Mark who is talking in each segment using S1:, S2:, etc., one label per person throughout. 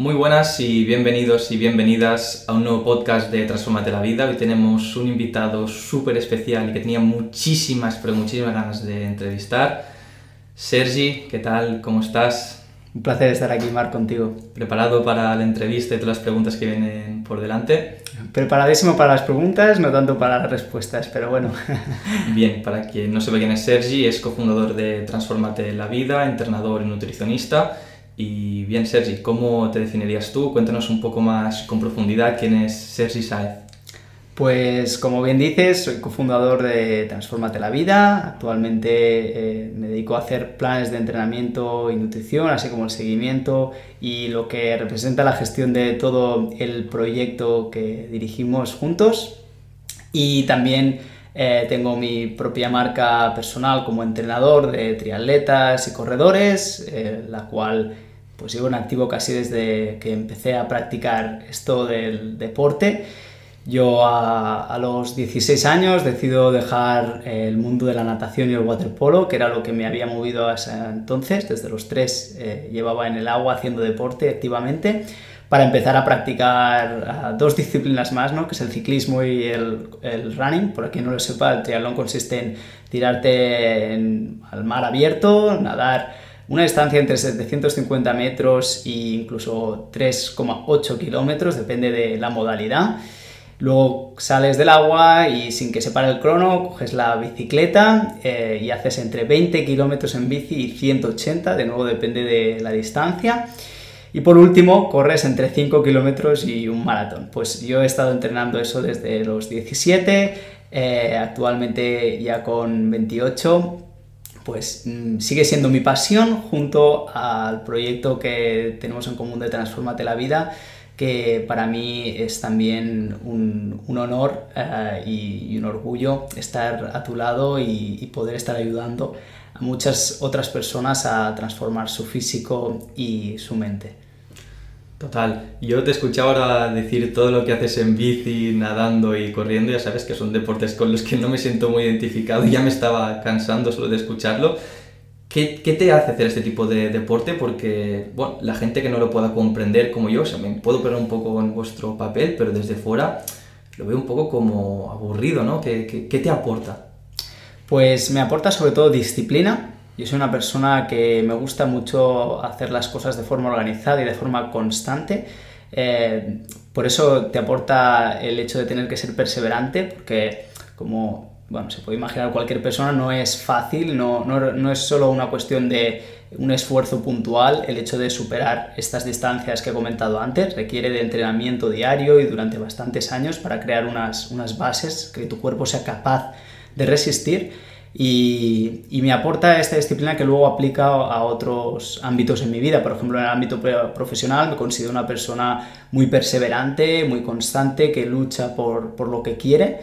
S1: Muy buenas y bienvenidos y bienvenidas a un nuevo podcast de Transformate la Vida. Hoy tenemos un invitado súper especial y que tenía muchísimas, pero muchísimas ganas de entrevistar. Sergi, ¿qué tal? ¿Cómo estás?
S2: Un placer estar aquí, Mar, contigo.
S1: ¿Preparado para la entrevista y todas las preguntas que vienen por delante?
S2: Preparadísimo para las preguntas, no tanto para las respuestas, pero bueno.
S1: Bien, para quien no sepa quién es Sergi, es cofundador de Transformate la Vida, entrenador y nutricionista y bien, Sergi, ¿cómo te definirías tú? Cuéntanos un poco más con profundidad quién es Sergi Saez.
S2: Pues como bien dices, soy cofundador de Transformate la Vida. Actualmente eh, me dedico a hacer planes de entrenamiento y nutrición, así como el seguimiento y lo que representa la gestión de todo el proyecto que dirigimos juntos. Y también eh, tengo mi propia marca personal como entrenador de triatletas y corredores, eh, la cual pues llevo en activo casi desde que empecé a practicar esto del deporte. Yo a, los 16 años decido dejar el mundo de la natación y el waterpolo, que era lo que me había movido a ese entonces. Desde los tres eh, llevaba en el agua haciendo deporte activamente para empezar a practicar ah, dos disciplinas más, ¿no? que es el ciclismo y el, el, running. Por quien no lo sepa, el triatlón consiste en tirarte al mar abierto, nadar una distancia entre 750 metros e incluso 3,8 kilómetros, depende de la modalidad. Luego sales del agua y sin que se pare el crono, coges la bicicleta eh, y haces entre 20 kilómetros en bici y 180, de nuevo depende de la distancia. Y por último, corres entre 5 kilómetros y un maratón. Pues yo he estado entrenando eso desde los 17, eh, actualmente ya con 28 pues mm, sigue siendo mi pasión junto al proyecto que tenemos en común de Transformate la Vida, que para mí es también un, honor eh, y, un orgullo estar a tu lado y poder estar ayudando a muchas otras personas a transformar su físico y su mente.
S1: Total. Yo te escuchaba ahora decir todo lo que haces en bici, nadando y corriendo. Ya sabes que son deportes con los que no me siento muy identificado. Ya me estaba cansando solo de escucharlo. ¿Qué, qué te hace hacer este tipo de deporte? Porque, bueno, la gente que no lo pueda comprender como yo, o sea, me puedo poner un poco en vuestro papel, pero desde fuera lo veo un poco como aburrido, ¿no? ¿Qué, qué, qué te aporta?
S2: Pues me aporta sobre todo disciplina, yo soy una persona que me gusta mucho hacer las cosas de forma organizada y de forma constante. Eh, por eso te aporta el hecho de tener que ser perseverante, porque como bueno, se puede imaginar cualquier persona, no es fácil, no, no, no, es solo una cuestión de un esfuerzo puntual el hecho de superar estas distancias que he comentado antes, requiere de entrenamiento diario y durante bastantes años para crear unas, unas bases que tu cuerpo sea capaz de resistir y, me aporta esta disciplina que luego aplica a otros ámbitos en mi vida. Por ejemplo, en el ámbito profesional me considero una persona muy perseverante, muy constante, que lucha por, por lo que quiere.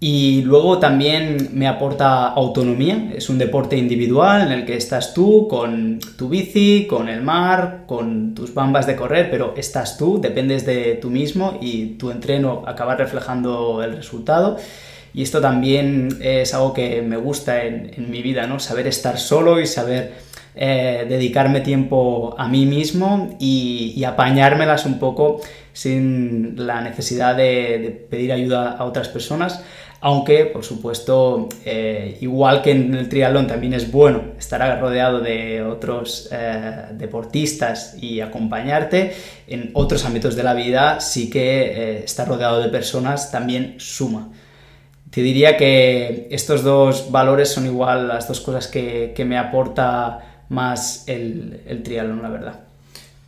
S2: Y luego también me aporta autonomía. Es un deporte individual en el que estás tú con tu bici, con el mar, con tus bambas de correr, pero estás tú, dependes de tú mismo y tu entreno acaba reflejando el resultado. Y esto también es algo que me gusta en, mi vida, ¿no? Saber estar solo y saber eh, dedicarme tiempo a mí mismo y, apañármelas un poco sin la necesidad de, pedir ayuda a otras personas. Aunque, por supuesto, eh, igual que en el triatlón también es bueno estar rodeado de otros eh, deportistas y acompañarte, en otros ámbitos de la vida sí que estar rodeado de personas también suma. Te diría que estos dos valores son igual las dos cosas que, me aporta más el, el triatlón, la verdad.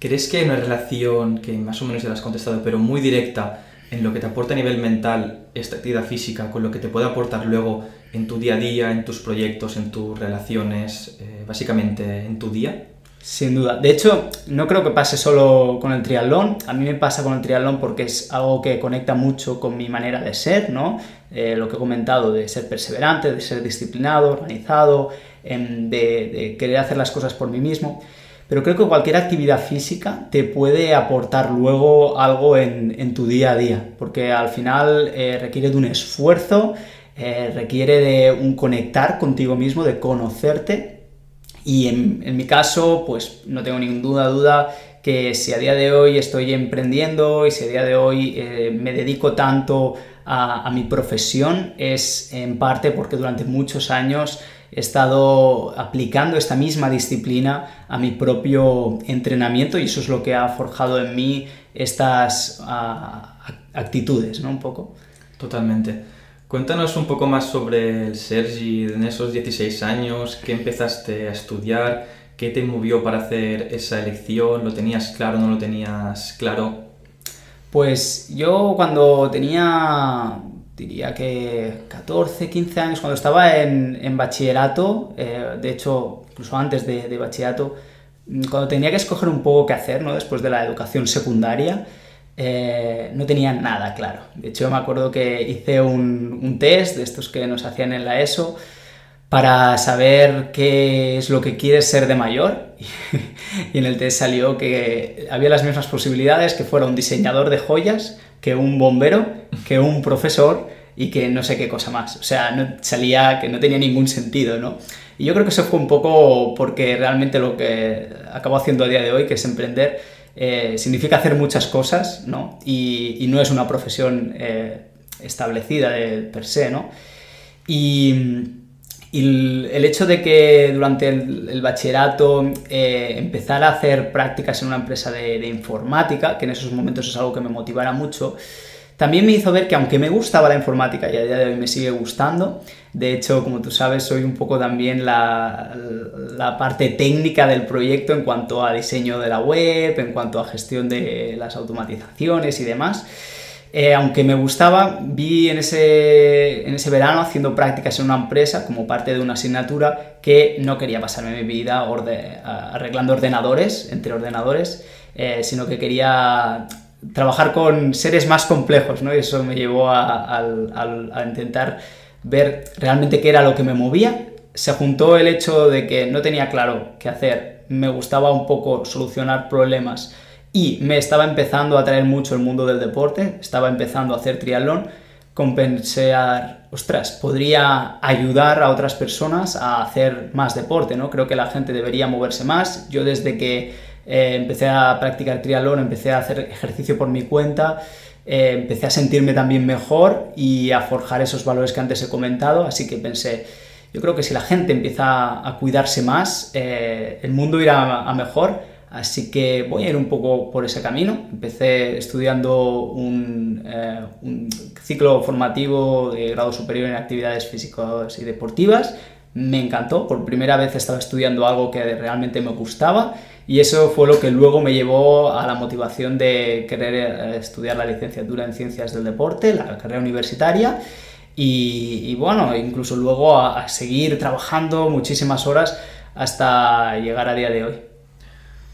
S1: ¿Crees que hay una relación, que más o menos ya la has contestado, pero muy directa, en lo que te aporta a nivel mental esta actividad física con lo que te puede aportar luego en tu día a día, en tus proyectos, en tus relaciones, eh, básicamente en tu día?
S2: Sin duda. De hecho, no creo que pase solo con el triatlón. A mí me pasa con el triatlón porque es algo que conecta mucho con mi manera de ser, ¿no? Eh, lo que he comentado, de ser perseverante, de ser disciplinado, organizado, em, de, querer hacer las cosas por mí mismo. Pero creo que cualquier actividad física te puede aportar luego algo en, tu día a día, porque al final eh, requiere de un esfuerzo, eh, requiere de un conectar contigo mismo, de conocerte y en, mi caso, pues no tengo ninguna duda que si a día de hoy estoy emprendiendo y si a día de hoy eh, me dedico tanto a, mi profesión es en parte porque durante muchos años he estado aplicando esta misma disciplina a mi propio entrenamiento y eso es lo que ha forjado en mí estas ah, actitudes, ¿no? Un poco.
S1: Totalmente. Cuéntanos un poco más sobre el Sergi en esos 16 años, qué empezaste a estudiar, qué te movió para hacer esa elección, ¿lo tenías claro, no lo tenías claro?
S2: Pues yo cuando tenía, diría que 14, 15 años, cuando estaba en, bachillerato, eh, de hecho, incluso antes de, bachillerato, mm, cuando tenía que escoger un poco qué hacer, ¿no? Después de la educación secundaria, eh, no tenía nada claro. De hecho, me acuerdo que hice un, test de estos que nos hacían en la ESO para saber qué es lo que quieres ser de mayor. y en el test salió que había las mismas posibilidades, que fuera un diseñador de joyas, que un bombero, que un profesor y que no sé qué cosa más. O sea, salía que no tenía ningún sentido, ¿no? Y yo creo que eso fue un poco porque realmente lo que acabo haciendo a día de hoy, que es emprender, eh, significa hacer muchas cosas, ¿no? Y, no es una profesión eh, establecida de, per se, ¿no? Y el, hecho de que durante el, bachillerato eh, empezara a hacer prácticas en una empresa de, informática, que en esos momentos es algo que me motivara mucho, también me hizo ver que aunque me gustaba la informática y a día de hoy me sigue gustando, de hecho, como tú sabes, soy un poco también la, la, parte técnica del proyecto en cuanto a diseño de la web, en cuanto a gestión de las automatizaciones y demás. Eh, aunque me gustaba, vi en ese, en ese verano haciendo prácticas en una empresa como parte de una asignatura que no quería pasarme mi vida arreglando ordenadores, entre ordenadores, eh, sino que quería trabajar con seres más complejos, ¿no? Y eso me llevó a, intentar ver realmente qué era lo que me movía. Se juntó el hecho de que no tenía claro qué hacer, me gustaba un poco solucionar problemas y me estaba empezando a atraer mucho el mundo del deporte, estaba empezando a hacer triatlón, compensar, ostras, podría ayudar a otras personas a hacer más deporte, ¿no? Creo que la gente debería moverse más. Yo desde que eh, empecé a practicar triatlón, empecé a hacer ejercicio por mi cuenta, eh, empecé a sentirme también mejor y a forjar esos valores que antes he comentado, así que pensé, yo creo que si la gente empieza a cuidarse más, eh, el mundo irá a mejor Así que voy a ir un poco por ese camino. Empecé estudiando un, eh, ciclo formativo de grado superior en actividades físicas y deportivas. Me encantó, por primera vez estaba estudiando algo que realmente me gustaba y eso fue lo que luego me llevó a la motivación de querer eh, estudiar la licenciatura en ciencias del deporte, la carrera universitaria y, bueno, incluso luego a seguir trabajando muchísimas horas hasta llegar a día de hoy.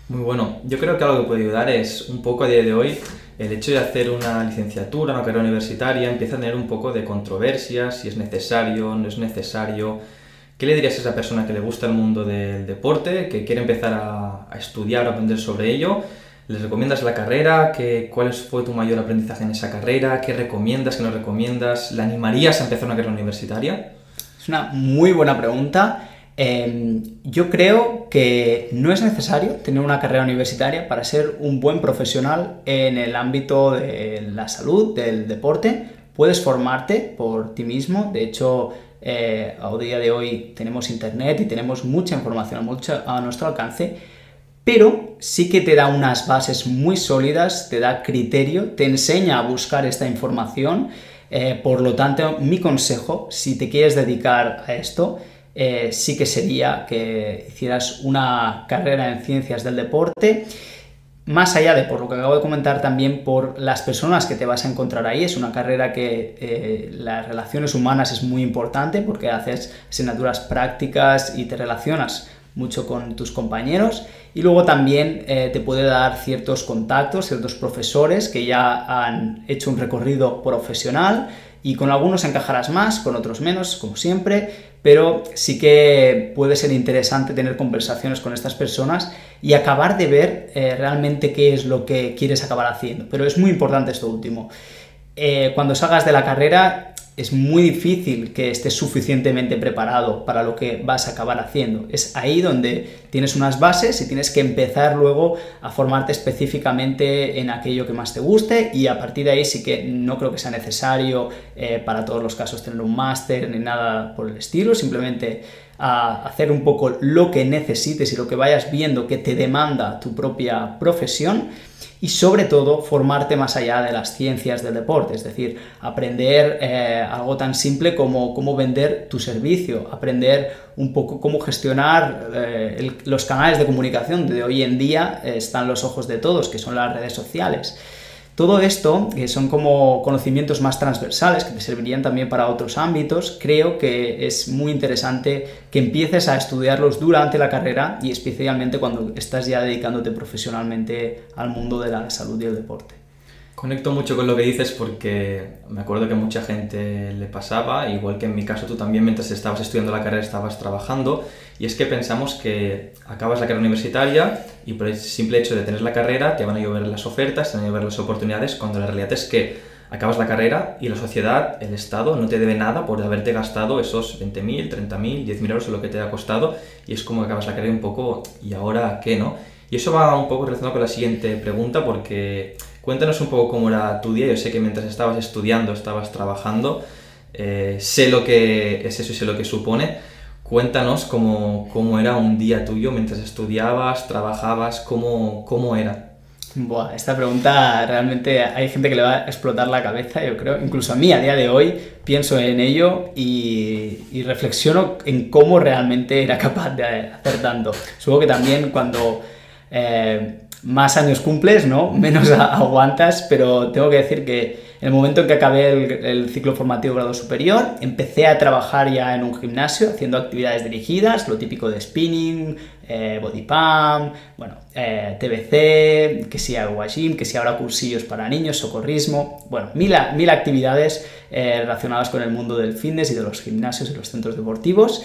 S1: Muy bueno. Yo creo que algo que puede ayudar es un poco a día de hoy el hecho de hacer una licenciatura, una carrera universitaria, empieza a tener un poco de controversia, si es necesario, no es necesario. ¿Qué le dirías a esa persona que le gusta el mundo del deporte, que quiere empezar a, estudiar o aprender sobre ello? ¿Les recomiendas la carrera? ¿Qué, ¿Cuál fue tu mayor aprendizaje en esa carrera? ¿Qué recomiendas? ¿Qué no recomiendas? ¿La animarías a empezar una carrera universitaria?
S2: Es una muy buena pregunta. Em, yo creo que no es necesario tener una carrera universitaria para ser un buen profesional en el ámbito de la salud, del deporte. Puedes formarte por ti mismo. De hecho, eh, a día de hoy tenemos internet y tenemos mucha información a nuestro alcance, pero sí que te da unas bases muy sólidas, te da criterio, te enseña a buscar esta información. Eh, por lo tanto, mi consejo, si te quieres dedicar a esto, eh, sí que sería que hicieras una carrera en ciencias del deporte. Más allá de por lo que acabo de comentar, también por las personas que te vas a encontrar ahí. Es una carrera que eh, las relaciones humanas es muy importante porque haces asignaturas prácticas y te relacionas mucho con tus compañeros y luego también eh, te puede dar ciertos contactos, ciertos profesores que ya han hecho un recorrido profesional y con algunos encajarás más, con otros menos, como siempre, pero sí que puede ser interesante tener conversaciones con estas personas y acabar de ver eh, realmente qué es lo que quieres acabar haciendo. Pero es muy importante esto último. Eh, cuando salgas de la carrera, es muy difícil que estés suficientemente preparado para lo que vas a acabar haciendo. Es ahí donde tienes unas bases y tienes que empezar luego a formarte específicamente en aquello que más te guste y a partir de ahí sí que no creo que sea necesario eh, para todos los casos tener un máster ni nada por el estilo, simplemente a hacer un poco lo que necesites y lo que vayas viendo que te demanda tu propia profesión y sobre todo formarte más allá de las ciencias del deporte, es decir, aprender eh, algo tan simple como cómo vender tu servicio, aprender un poco cómo gestionar eh, los canales de comunicación de hoy en día eh, están los ojos de todos, que son las redes sociales. Todo esto, que son como conocimientos más transversales, que te servirían también para otros ámbitos, creo que es muy interesante que empieces a estudiarlos durante la carrera y especialmente cuando estás ya dedicándote profesionalmente al mundo de la salud y el deporte.
S1: Conecto mucho con lo que dices porque me acuerdo que mucha gente le pasaba, igual que en mi caso tú también mientras estabas estudiando la carrera estabas trabajando, y es que pensamos que acabas la carrera universitaria y por el simple hecho de tener la carrera te van a llover las ofertas, te van a llover las oportunidades, cuando la realidad es que acabas la carrera y la sociedad, el Estado, no te debe nada por haberte gastado esos 20.000, 30.000, 10.000 euros o lo que te ha costado, y es como que acabas la carrera un poco, ¿y ahora qué, no? Y eso va un poco relacionado con la siguiente pregunta porque Cuéntanos un poco cómo era tu día. Yo sé que mientras estabas estudiando, estabas trabajando. Eh, sé lo que es eso y sé lo que supone. Cuéntanos cómo, cómo era un día tuyo mientras estudiabas, trabajabas, cómo, cómo era.
S2: Buah, esta pregunta realmente hay gente que le va a explotar la cabeza, yo creo. Incluso a mí, a día de hoy, pienso en ello y, reflexiono en cómo realmente era capaz de hacer tanto. Supongo que también cuando eh, más años cumples, ¿no? Menos aguantas, pero tengo que decir que en el momento en que acabé el, ciclo formativo grado superior, empecé a trabajar ya en un gimnasio haciendo actividades dirigidas, lo típico de spinning, eh, body pump, bueno, eh, TBC, que si hago gym, que si ahora cursillos para niños, socorrismo, bueno, mil, mil actividades eh, relacionadas con el mundo del fitness y de los gimnasios y los centros deportivos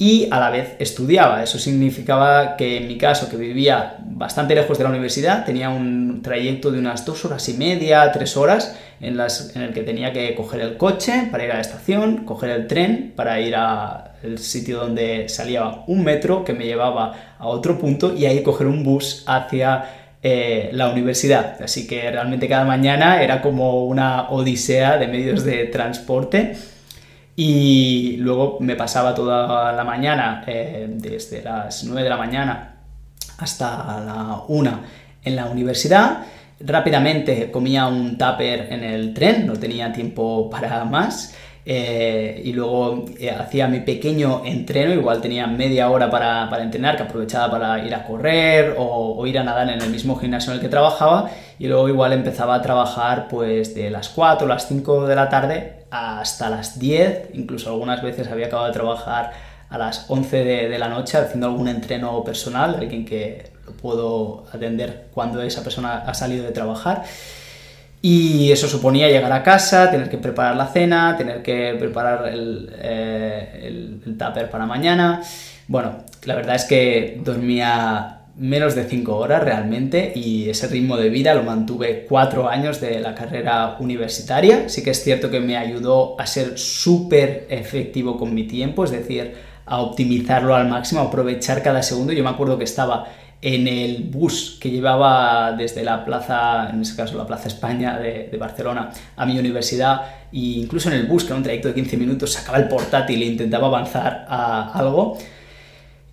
S2: y a la vez estudiaba. Eso significaba que en mi caso, que vivía bastante lejos de la universidad, tenía un trayecto de unas dos horas y media, tres horas, en, las, en el que tenía que coger el coche para ir a la estación, coger el tren para ir al sitio donde salía un metro que me llevaba a otro punto y ahí coger un bus hacia eh, la universidad. Así que realmente cada mañana era como una odisea de medios de transporte y luego me pasaba toda la mañana, eh, desde las 9 de la mañana hasta la 1 en la universidad. Rápidamente comía un tupper en el tren, no tenía tiempo para más. Eh, y luego eh, hacía mi pequeño entreno, igual tenía media hora para, entrenar, que aprovechaba para ir a correr o, o, ir a nadar en el mismo gimnasio en el que trabajaba, y luego igual empezaba a trabajar pues de las 4 o las 5 de la tarde hasta las 10, incluso algunas veces había acabado de trabajar a las 11 de, la noche haciendo algún entreno personal, alguien que lo puedo atender cuando esa persona ha salido de trabajar. Y eso suponía llegar a casa, tener que preparar la cena, tener que preparar el, eh, el, tupper para mañana. Bueno, la verdad es que dormía menos de 5 horas realmente y ese ritmo de vida lo mantuve 4 años de la carrera universitaria. Sí que es cierto que me ayudó a ser súper efectivo con mi tiempo, es decir, a optimizarlo al máximo, a aprovechar cada segundo. Yo me acuerdo que estaba en el bus que llevaba desde la plaza, en ese caso la Plaza España de, de, Barcelona, a mi universidad, e incluso en el bus, que era un trayecto de 15 minutos, sacaba el portátil e intentaba avanzar a algo.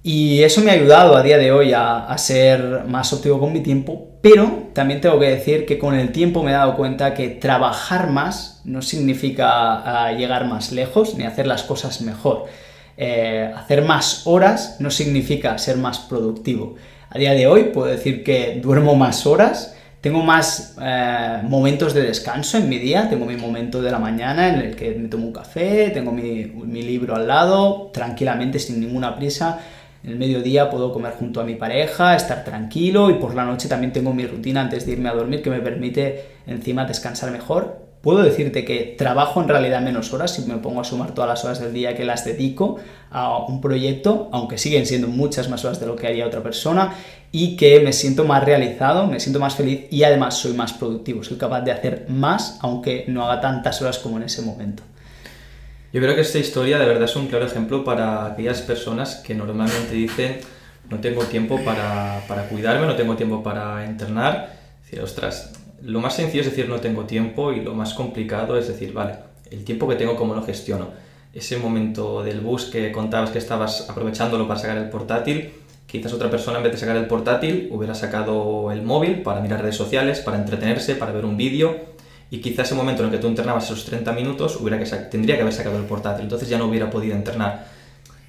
S2: Y eso me ha ayudado a día de hoy a, ser más óptimo con mi tiempo, pero también tengo que decir que con el tiempo me he dado cuenta que trabajar más no significa ah, llegar más lejos ni hacer las cosas mejor. Eh, hacer más horas no significa ser más productivo. A día de hoy puedo decir que duermo más horas, tengo más eh, momentos de descanso en mi día, tengo mi momento de la mañana en el que me tomo un café, tengo mi, mi libro al lado, tranquilamente, sin ninguna prisa en el mediodía puedo comer junto a mi pareja, estar tranquilo y por la noche también tengo mi rutina antes de irme a dormir que me permite encima descansar mejor. Puedo decirte que trabajo en realidad menos horas si me pongo a sumar todas las horas del día que las dedico a un proyecto, aunque siguen siendo muchas más horas de lo que haría otra persona, y que me siento más realizado, me siento más feliz y además soy más productivo, soy capaz de hacer más aunque no haga tantas horas como en ese momento.
S1: Yo creo que esta historia de verdad es un claro ejemplo para aquellas personas que normalmente dicen no tengo tiempo para, para cuidarme, no tengo tiempo para entrenar. Decir, ostras, lo más sencillo es decir no tengo tiempo y lo más complicado es decir, vale, el tiempo que tengo, ¿cómo lo gestiono? Ese momento del bus que contabas que estabas aprovechándolo para sacar el portátil, quizás otra persona en vez de sacar el portátil hubiera sacado el móvil para mirar redes sociales, para entretenerse, para ver un vídeo y quizás ese momento en el que tú entrenabas esos 30 minutos hubiera que tendría que haber sacado el portátil, entonces ya no hubiera podido entrenar.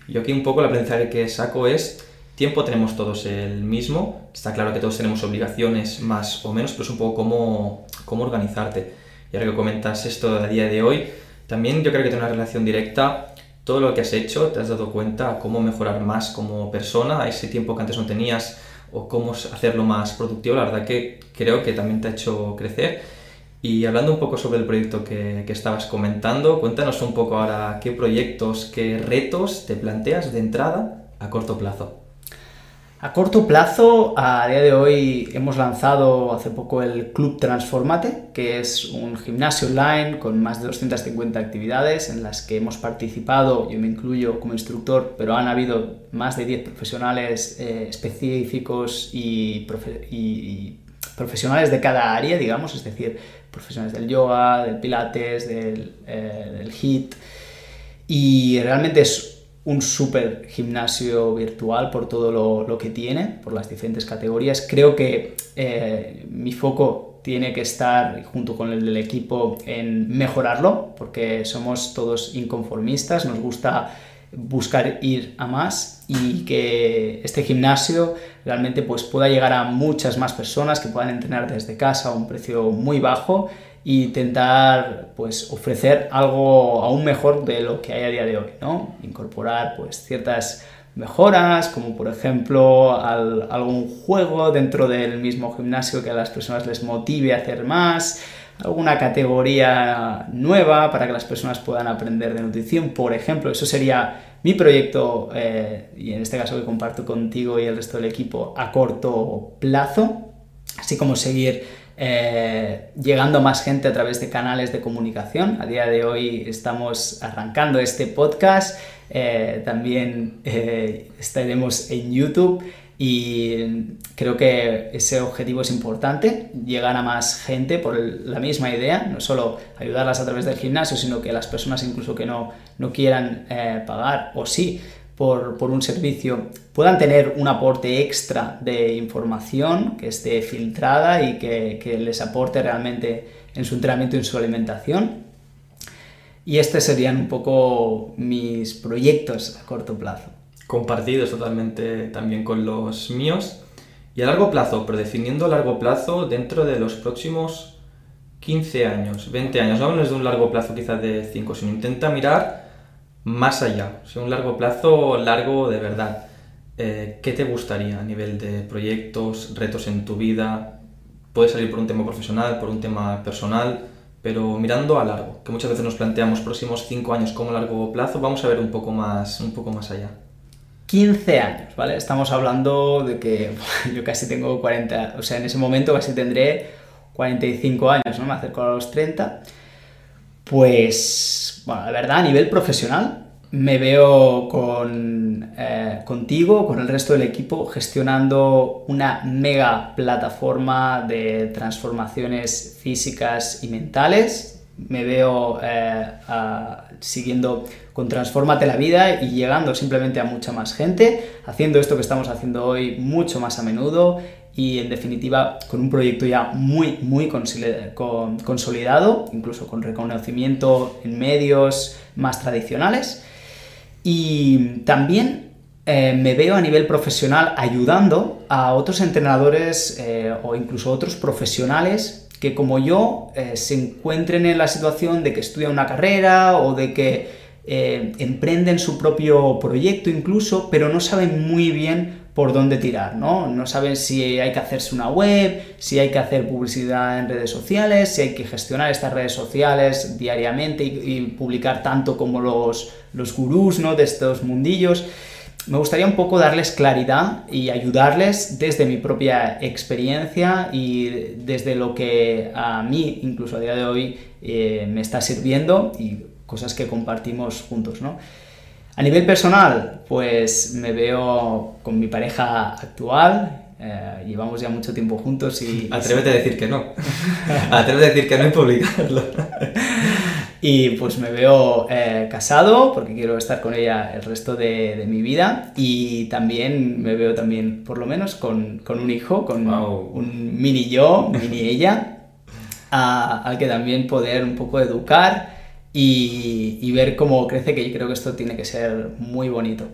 S1: Yo aquí un poco el aprendizaje que saco es tiempo tenemos todos el mismo, está claro que todos tenemos obligaciones más o menos, pero es un poco cómo, cómo organizarte. Y ahora que comentas esto a día de hoy, también yo creo que tiene una relación directa todo lo que has hecho, te has dado cuenta cómo mejorar más como persona, ese tiempo que antes no tenías, o cómo hacerlo más productivo, la verdad que creo que también te ha hecho crecer. Y hablando un poco sobre el proyecto que, que, estabas comentando, cuéntanos un poco ahora qué proyectos, qué retos te planteas de entrada a corto plazo.
S2: A corto plazo, a día de hoy hemos lanzado hace poco el Club Transformate, que es un gimnasio online con más de 250 actividades en las que hemos participado, yo me incluyo como instructor, pero han habido más de 10 profesionales eh, específicos y, profesionales de cada área, digamos, es decir, profesionales del yoga, del pilates, del, eh, del HIIT, y realmente es un super gimnasio virtual por todo lo, que tiene, por las diferentes categorías. Creo que eh, mi foco tiene que estar, junto con el del equipo, en mejorarlo, porque somos todos inconformistas, nos gusta buscar ir a más y que este gimnasio realmente pues, pueda llegar a muchas más personas que puedan entrenar desde casa a un precio muy bajo y intentar pues ofrecer algo aún mejor de lo que hay a día de hoy, ¿no? Incorporar pues ciertas mejoras, como por ejemplo algún juego dentro del mismo gimnasio que a las personas les motive a hacer más, alguna categoría nueva para que las personas puedan aprender de nutrición, por ejemplo, eso sería mi proyecto, eh, y en este caso que comparto contigo y el resto del equipo, a corto plazo, así como seguir eh, llegando a más gente a través de canales de comunicación. A día de hoy estamos arrancando este podcast, eh, también estaremos en YouTube y creo que ese objetivo es importante, llegar a más gente por la misma idea, no solo ayudarlas a través del gimnasio, sino que las personas incluso que no, no quieran pagar o sí por, un servicio puedan tener un aporte extra de información que esté filtrada y que, les aporte realmente en su entrenamiento y en su alimentación. Y estos serían un poco mis proyectos a corto plazo.
S1: Compartidos totalmente también con los míos. Y a largo plazo, pero definiendo a largo plazo dentro de los próximos 15 años, 20 años. No hablamos de un largo plazo quizás de 5, sino intenta mirar más allá, o sea, un largo plazo, largo de verdad. Eh, ¿Qué te gustaría a nivel de proyectos, retos en tu vida? Puede salir por un tema profesional, por un tema personal, pero mirando a largo, que muchas veces nos planteamos próximos 5 años como largo plazo, vamos a ver un poco más, un poco más allá.
S2: 15 años, ¿vale? Estamos hablando de que yo casi tengo 40, o sea, en ese momento casi tendré 45 años, ¿no? Me acerco a los 30. Pues, bueno, la verdad, a nivel profesional, me veo con, eh, contigo, con el resto del equipo, gestionando una mega plataforma de transformaciones físicas y mentales. Me veo eh, siguiendo con Transformate la vida y llegando simplemente a mucha más gente, haciendo esto que estamos haciendo hoy mucho más a menudo y en definitiva con un proyecto ya muy, muy consolidado, incluso con reconocimiento en medios más tradicionales. Y también eh, me veo a nivel profesional ayudando a otros entrenadores eh, o incluso otros profesionales que como yo eh, se encuentren en la situación de que estudian una carrera o de que emprenden su propio proyecto incluso, pero no saben muy bien por dónde tirar, ¿no? No saben si hay que hacerse una web, si hay que hacer publicidad en redes sociales, si hay que gestionar estas redes sociales diariamente y, publicar tanto como los, los gurús, ¿no? De estos mundillos. Me gustaría un poco darles claridad y ayudarles desde mi propia experiencia y desde lo que a mí, incluso a día de hoy, eh, me está sirviendo y cosas que compartimos juntos, ¿no? A nivel personal, pues me veo con mi pareja actual, eh, llevamos ya mucho tiempo juntos y...
S1: Atrévete a decir que no. Atrévete a decir que no y publicarlo.
S2: y pues me veo eh, casado porque quiero estar con ella el resto de, mi vida y también me veo también por lo menos con, un hijo, con un mini yo, mini ella, al que también poder un poco educar y, ver cómo crece, que yo creo que esto tiene que ser muy bonito.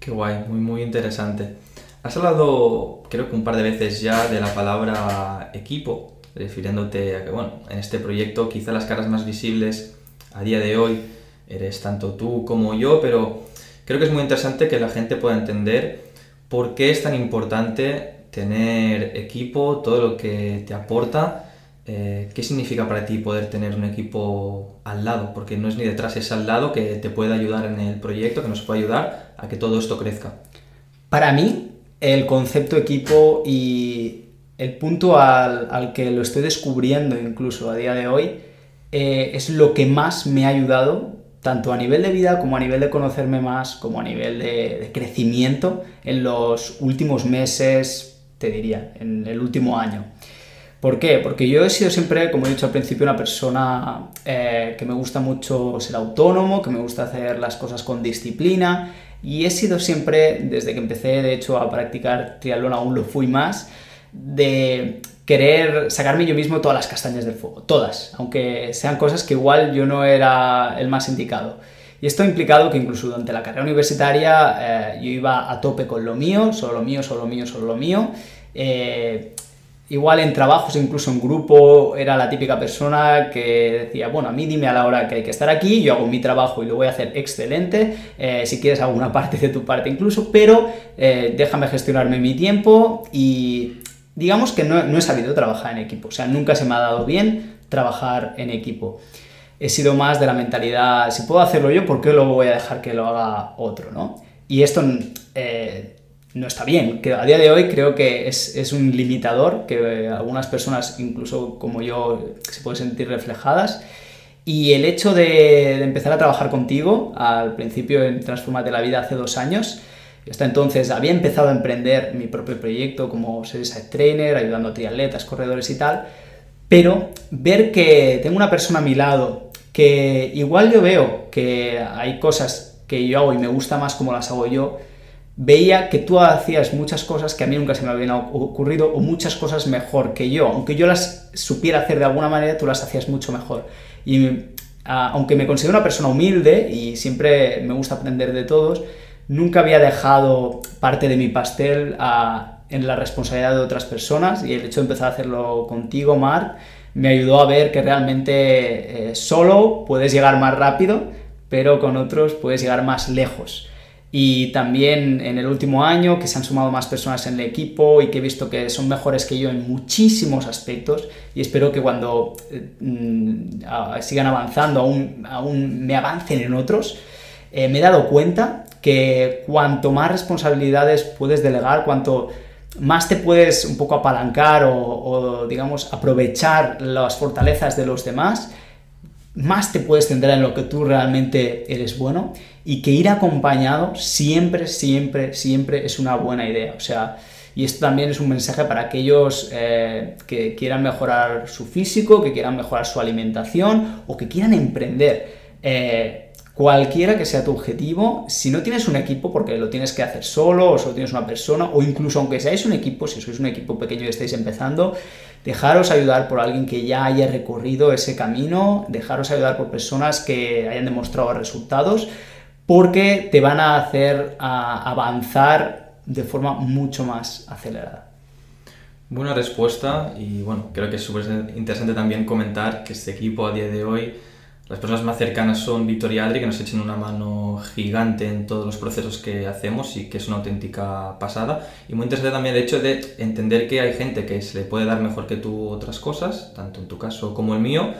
S1: Qué guay, muy, muy interesante. Has hablado, creo que un par de veces ya, de la palabra equipo, refiriéndote a que, bueno, en este proyecto quizá las caras más visibles a día de hoy eres tanto tú como yo, pero creo que es muy interesante que la gente pueda entender por qué es tan importante tener equipo, todo lo que te aporta eh, ¿qué significa para ti poder tener un equipo al lado? Porque no es ni detrás, es al lado que te puede ayudar en el proyecto, que nos puede ayudar a que todo esto crezca.
S2: Para mí, el concepto equipo y el punto al, que lo estoy descubriendo incluso a día de hoy eh, es lo que más me ha ayudado, tanto a nivel de vida como a nivel de conocerme más, como a nivel de crecimiento en los últimos meses, te diría, en el último año. ¿Por qué? Porque yo he sido siempre, como he dicho al principio, una persona eh, que me gusta mucho ser autónomo, que me gusta hacer las cosas con disciplina y he sido siempre, desde que empecé de hecho a practicar triatlón, aún lo fui más, de querer sacarme yo mismo todas las castañas del fuego, todas, aunque sean cosas que igual yo no era el más indicado. Y esto ha implicado que incluso durante la carrera universitaria eh, yo iba a tope con lo mío, solo lo mío, solo lo mío, solo lo mío. Eh, Igual en trabajos, incluso en grupo, era la típica persona que decía, bueno, a mí dime a la hora que hay que estar aquí, yo hago mi trabajo y lo voy a hacer excelente, eh, si quieres alguna parte de tu parte incluso, pero déjame gestionarme mi tiempo y digamos que no, no he sabido trabajar en equipo, o sea, nunca se me ha dado bien trabajar en equipo he sido más de la mentalidad, si puedo hacerlo yo, ¿por qué lo voy a dejar que lo haga otro? ¿no? Y esto eh, no está bien. Que a día de hoy creo que es, un limitador que algunas personas, incluso como yo, se pueden sentir reflejadas. Y el hecho de, empezar a trabajar contigo, al principio en Transformate la Vida hace dos años, hasta entonces había empezado a emprender mi propio proyecto como Side Trainer, ayudando a triatletas, corredores y tal, pero ver que tengo una persona a mi lado que igual yo veo que hay cosas que yo hago y me gusta más como las hago yo, veía que tú hacías muchas cosas que a mí nunca se me habían ocurrido o muchas cosas mejor que yo. Aunque yo las supiera hacer de alguna manera, tú las hacías mucho mejor. Y ah, aunque me considero una persona humilde y siempre me gusta aprender de todos, nunca había dejado parte de mi pastel ah, en la responsabilidad de otras personas y el hecho de empezar a hacerlo contigo, Mar, me ayudó a ver que realmente eh, solo puedes llegar más rápido, pero con otros puedes llegar más lejos y también en el último año que se han sumado más personas en el equipo y que he visto que son mejores que yo en muchísimos aspectos y espero que cuando eh, mm, sigan avanzando aún, aún me avancen en otros. Eh, me he dado cuenta que cuanto más responsabilidades puedes delegar, cuanto más te puedes un poco apalancar o, digamos aprovechar las fortalezas de los demás, más te puedes centrar en lo que tú realmente eres bueno y que ir acompañado siempre, siempre, siempre es una buena idea. O sea, y esto también es un mensaje para aquellos eh, que quieran mejorar su físico, que quieran mejorar su alimentación o que quieran emprender. Eh, cualquiera que sea tu objetivo, si no tienes un equipo, porque lo tienes que hacer solo, o solo tienes una persona, o incluso aunque seáis un equipo, si sois un equipo pequeño y estáis empezando, dejaros ayudar por alguien que ya haya recorrido ese camino, dejaros ayudar por personas que hayan demostrado resultados, porque te van a hacer avanzar de forma mucho más acelerada.
S1: Buena respuesta y bueno, creo que es súper interesante también comentar que este equipo a día de hoy las personas más cercanas son Víctor y Adri, que nos echen una mano gigante en todos los procesos que hacemos y que es una auténtica pasada. Y muy interesante también el hecho de entender que hay gente que se le puede dar mejor que tú otras cosas, tanto en tu caso como el mío.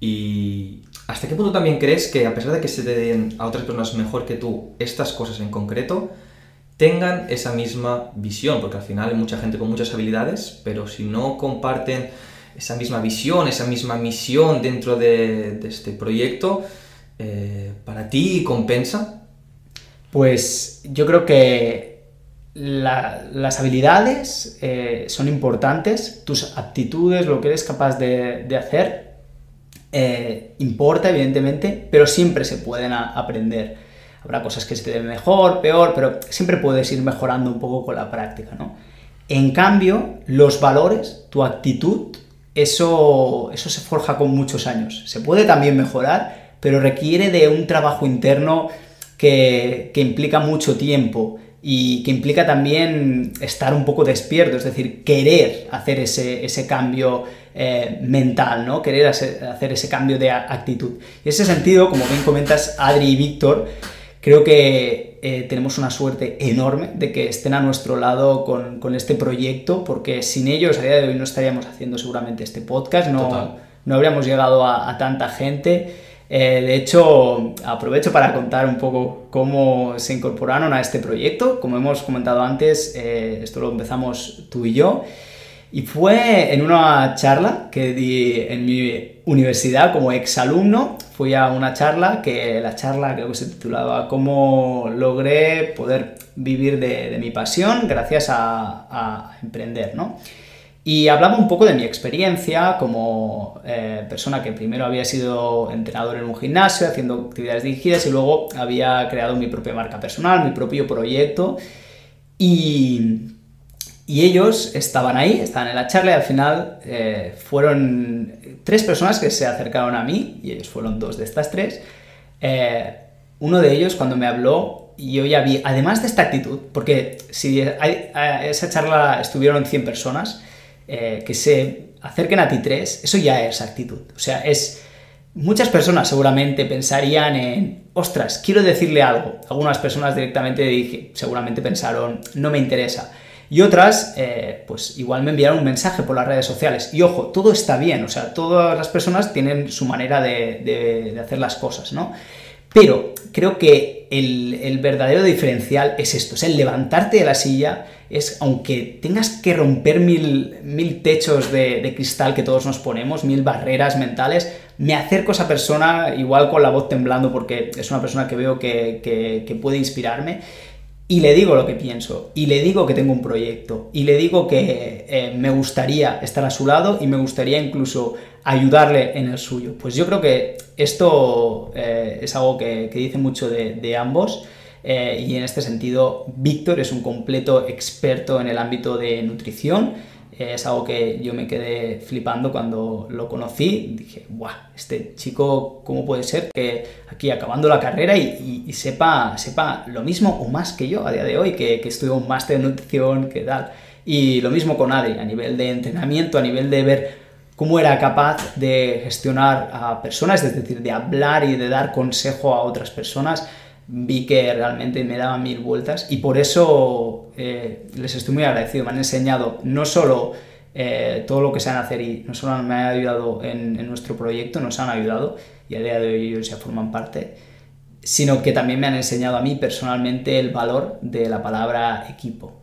S1: Y hasta qué punto también crees que a pesar de que se te den a otras personas mejor que tú estas cosas en concreto, tengan esa misma visión, porque al final hay mucha gente con muchas habilidades, pero si no comparten esa misma visión, esa misma misión dentro de, este proyecto, eh, para ti compensa?
S2: Pues yo creo que las habilidades eh, son importantes, tus aptitudes, lo que eres capaz de, hacer, eh, importa evidentemente, pero siempre se pueden aprender. Habrá cosas que se te den mejor, peor, pero siempre puedes ir mejorando un poco con la práctica, ¿no? En cambio, los valores, tu actitud, eso, eso se forja con muchos años. Se puede también mejorar, pero requiere de un trabajo interno que, implica mucho tiempo y que implica también estar un poco despierto, es decir, querer hacer ese, cambio eh, mental, ¿no? Querer hacer ese cambio de actitud. Y en ese sentido, como bien comentas Adri y Víctor, creo que eh, tenemos una suerte enorme de que estén a nuestro lado con, este proyecto, porque sin ellos a día de hoy no estaríamos haciendo seguramente este podcast, no, no habríamos llegado a tanta gente. Eh, de hecho, aprovecho para contar un poco cómo se incorporaron a este proyecto. Como hemos comentado antes, eh, esto lo empezamos tú y yo. Y fue en una charla que di en mi universidad como exalumno. Fui a una charla que la charla creo que se titulaba Cómo logré poder vivir de, mi pasión gracias a, emprender, ¿no? Y hablaba un poco de mi experiencia como eh, persona que primero había sido entrenador en un gimnasio, haciendo actividades dirigidas y luego había creado mi propia marca personal, mi propio proyecto. Y, y ellos estaban ahí, estaban en la charla y al final eh, fueron tres personas que se acercaron a mí, y ellos fueron dos de estas tres. Eh, uno de ellos cuando me habló, yo ya vi, además de esta actitud, porque si hay, esa charla estuvieron 100 personas, eh, que se acerquen a ti tres, eso ya es actitud. O sea, es... Muchas personas seguramente pensarían en, ostras, quiero decirle algo. Algunas personas directamente dije, seguramente pensaron, no me interesa. Y otras, eh, pues igual me enviaron un mensaje por las redes sociales. Y ojo, todo está bien, o sea, todas las personas tienen su manera de, de hacer las cosas, ¿no? Pero creo que el, verdadero diferencial es esto, es el levantarte de la silla, es aunque tengas que romper mil, mil techos de, cristal que todos nos ponemos, mil barreras mentales, me acerco a esa persona igual con la voz temblando porque es una persona que veo que puede inspirarme y le digo lo que pienso, y le digo que tengo un proyecto, y le digo que eh, me gustaría estar a su lado y me gustaría incluso ayudarle en el suyo. Pues yo creo que esto eh, es algo que, dice mucho de, ambos. Eh, y en este sentido, Víctor es un completo experto en el ámbito de nutrición es algo que yo me quedé flipando cuando lo conocí. Dije, guau, este chico, ¿cómo puede ser que aquí acabando la carrera y, sepa, sepa lo mismo o más que yo a día de hoy, que, que estudió un máster de nutrición, que tal? Y lo mismo con Adri, a nivel de entrenamiento, a nivel de ver cómo era capaz de gestionar a personas, es decir, de hablar y de dar consejo a otras personas vi que realmente me daba mil vueltas y por eso eh, les estoy muy agradecido. Me han enseñado no solo eh, todo lo que saben hacer y no solo me han ayudado en, nuestro proyecto, nos han ayudado y a día de hoy ellos ya forman parte, sino que también me han enseñado a mí personalmente el valor de la palabra equipo.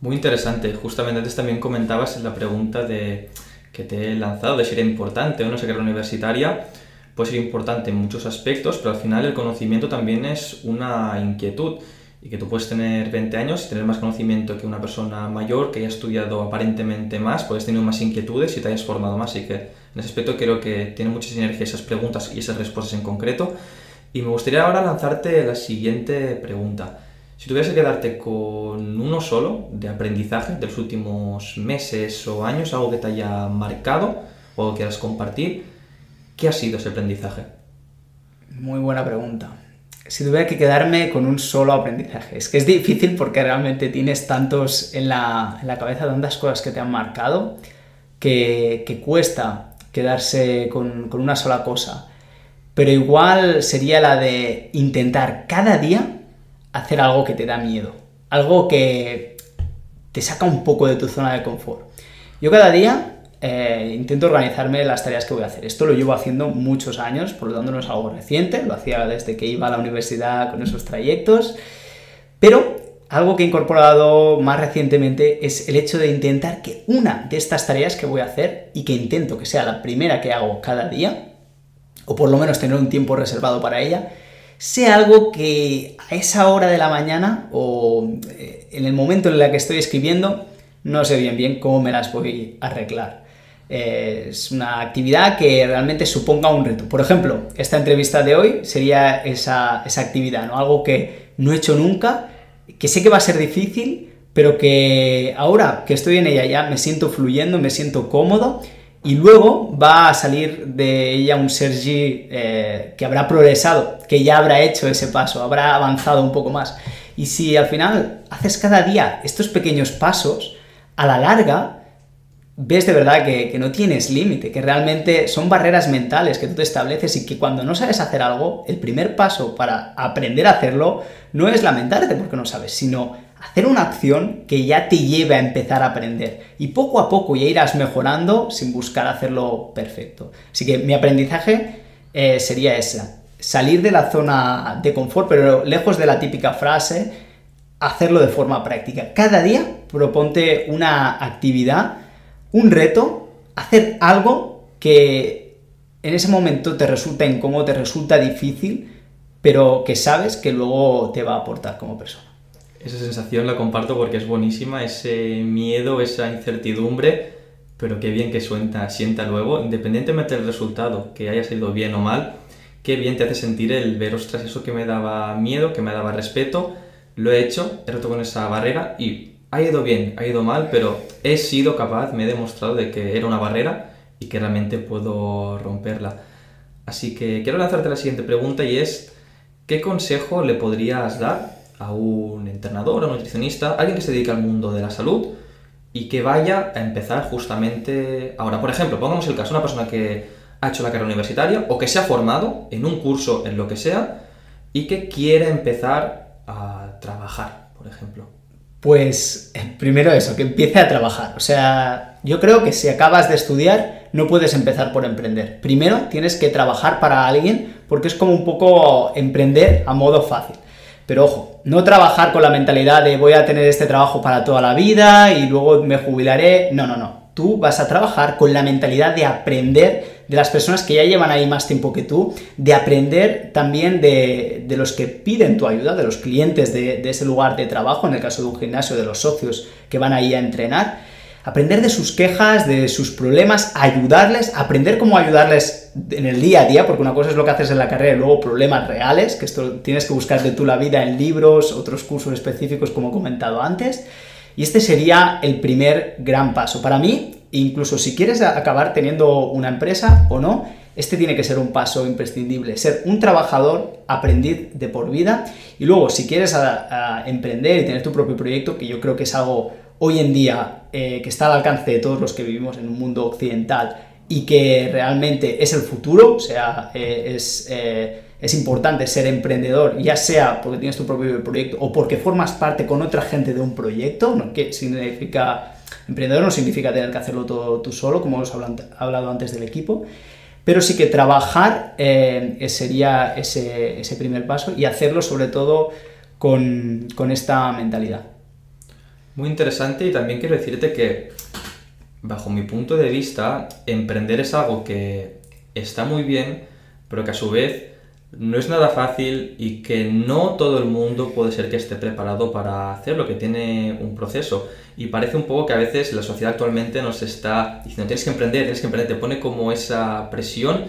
S1: Muy interesante. Justamente antes también comentabas en la pregunta de que te he lanzado de si era importante o no sé qué era universitaria puede ser importante en muchos aspectos, pero al final el conocimiento también es una inquietud y que tú puedes tener 20 años y tener más conocimiento que una persona mayor que haya estudiado aparentemente más, puedes tener más inquietudes y te hayas formado más. Así que en ese aspecto creo que tiene mucha sinergia esas preguntas y esas respuestas en concreto. Y me gustaría ahora lanzarte la siguiente pregunta. Si tuvieras que quedarte con uno solo de aprendizaje de los últimos meses o años, algo que te haya marcado o que quieras compartir, ¿Qué ha sido ese aprendizaje?
S2: Muy buena pregunta. Si tuviera que quedarme con un solo aprendizaje, es que es difícil porque realmente tienes tantos en la, cabeza, tantas cosas que te han marcado, que, cuesta quedarse con, con una sola cosa. Pero igual sería la de intentar cada día hacer algo que te da miedo, algo que te saca un poco de tu zona de confort. Yo cada día eh, intento organizarme las tareas que voy a hacer. Esto lo llevo haciendo muchos años, por lo tanto no es algo reciente, lo hacía desde que iba a la universidad con esos trayectos, pero algo que he incorporado más recientemente es el hecho de intentar que una de estas tareas que voy a hacer y que intento que sea la primera que hago cada día, o por lo menos tener un tiempo reservado para ella, sea algo que a esa hora de la mañana o eh, en el momento en el que estoy escribiendo no sé bien bien cómo me las voy a arreglar. Eh, es una actividad que realmente suponga un reto. Por ejemplo, esta entrevista de hoy sería esa, esa actividad, ¿no? Algo que no he hecho nunca, que sé que va a ser difícil, pero que ahora que estoy en ella ya me siento fluyendo, me siento cómodo y luego va a salir de ella un Sergi eh, que habrá progresado, que ya habrá hecho ese paso, habrá avanzado un poco más. Y si al final haces cada día estos pequeños pasos, a la larga ves de verdad que, que no tienes límite, que realmente son barreras mentales que tú te estableces y que cuando no sabes hacer algo, el primer paso para aprender a hacerlo no es lamentarte porque no sabes, sino hacer una acción que ya te lleve a empezar a aprender. Y poco a poco ya irás mejorando sin buscar hacerlo perfecto. Así que mi aprendizaje eh, sería esa. Salir de la zona de confort, pero lejos de la típica frase, hacerlo de forma práctica. Cada día proponte una actividad, un reto, hacer algo que en ese momento te resulta incómodo, te resulta difícil, pero que sabes que luego te va a aportar como persona.
S1: Esa sensación la comparto porque es buenísima, ese miedo, esa incertidumbre, pero qué bien que suenta, sienta luego, independientemente del resultado, que haya sido bien o mal, qué bien te hace sentir el ver, ostras, eso que me daba miedo, que me daba respeto, lo he hecho, he roto con esa barrera y ha ido bien, ha ido mal, pero he sido capaz, me he demostrado de que era una barrera y que realmente puedo romperla. Así que quiero lanzarte la siguiente pregunta y es, ¿qué consejo le podrías dar a un entrenador, a un nutricionista, alguien que se dedica al mundo de la salud y que vaya a empezar justamente ahora. Por ejemplo, pongamos el caso, una persona que ha hecho la carrera universitaria o que se ha formado en un curso en lo que sea y que quiere empezar a trabajar, por ejemplo.
S2: Pues eh, primero eso, que empiece a trabajar. O sea, yo creo que si acabas de estudiar, no puedes empezar por emprender. Primero tienes que trabajar para alguien porque es como un poco emprender a modo fácil. Pero ojo, no trabajar con la mentalidad de voy a tener este trabajo para toda la vida y luego me jubilaré. No, no, no. Tú vas a trabajar con la mentalidad de aprender de las personas que ya llevan ahí más tiempo que tú, de aprender también de, los que piden tu ayuda, de los clientes de, de ese lugar de trabajo, en el caso de un gimnasio, de los socios que van ahí a entrenar aprender de sus quejas, de sus problemas, ayudarles, aprender cómo ayudarles en el día a día, porque una cosa es lo que haces en la carrera y luego problemas reales, que esto tienes que buscar de tú la vida en libros, otros cursos específicos como he comentado antes. Y este sería el primer gran paso. Para mí, incluso si quieres acabar teniendo una empresa o no, este tiene que ser un paso imprescindible, ser un trabajador aprendiz de por vida y luego si quieres emprender y tener tu propio proyecto, que yo creo que es algo hoy en día eh, que está al alcance de todos los que vivimos en un mundo occidental y que realmente es el futuro, o sea, eh, es, eh, es, importante ser emprendedor, ya sea porque tienes tu propio proyecto o porque formas parte con otra gente de un proyecto, ¿no? que significa, emprendedor no significa tener que hacerlo todo tú solo, como hemos hablado antes del equipo, pero sí que trabajar sería ese, primer paso y hacerlo sobre todo con esta mentalidad.
S1: Muy interesante y también quiero decirte que, bajo mi punto de vista, emprender es algo que está muy bien, pero que a su vez no es nada fácil y que no todo el mundo puede ser que esté preparado para hacerlo, que tiene un proceso. Y parece un poco que a veces la sociedad actualmente nos está diciendo tienes que emprender, tienes que emprender, te pone como esa presión.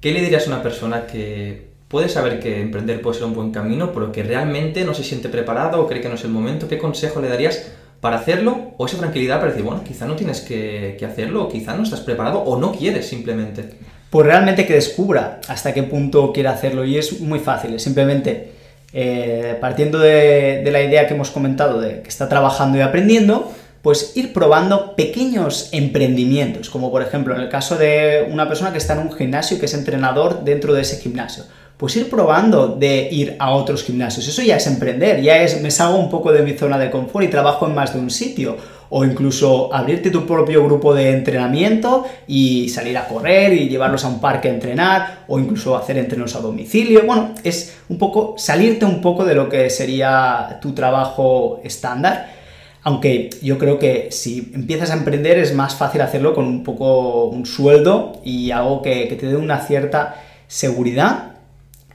S1: ¿Qué le dirías a una persona que puede saber que emprender puede ser un buen camino, pero que realmente no se siente preparado o cree que no es el momento? ¿Qué consejo le darías para hacerlo o esa tranquilidad para decir, bueno, quizá no tienes que, hacerlo, o quizá no estás preparado o no quieres simplemente.
S2: Pues realmente que descubra hasta qué punto quiere hacerlo y es muy fácil, es simplemente eh, partiendo de, de la idea que hemos comentado de que está trabajando y aprendiendo, pues ir probando pequeños emprendimientos, como por ejemplo en el caso de una persona que está en un gimnasio y que es entrenador dentro de ese gimnasio pues ir probando de ir a otros gimnasios. Eso ya es emprender, ya es me salgo un poco de mi zona de confort y trabajo en más de un sitio. O incluso abrirte tu propio grupo de entrenamiento y salir a correr y llevarlos a un parque a entrenar, o incluso hacer entrenos a domicilio. Bueno, es un poco salirte un poco de lo que sería tu trabajo estándar. Aunque yo creo que si empiezas a emprender es más fácil hacerlo con un poco un sueldo y algo que, te dé una cierta seguridad,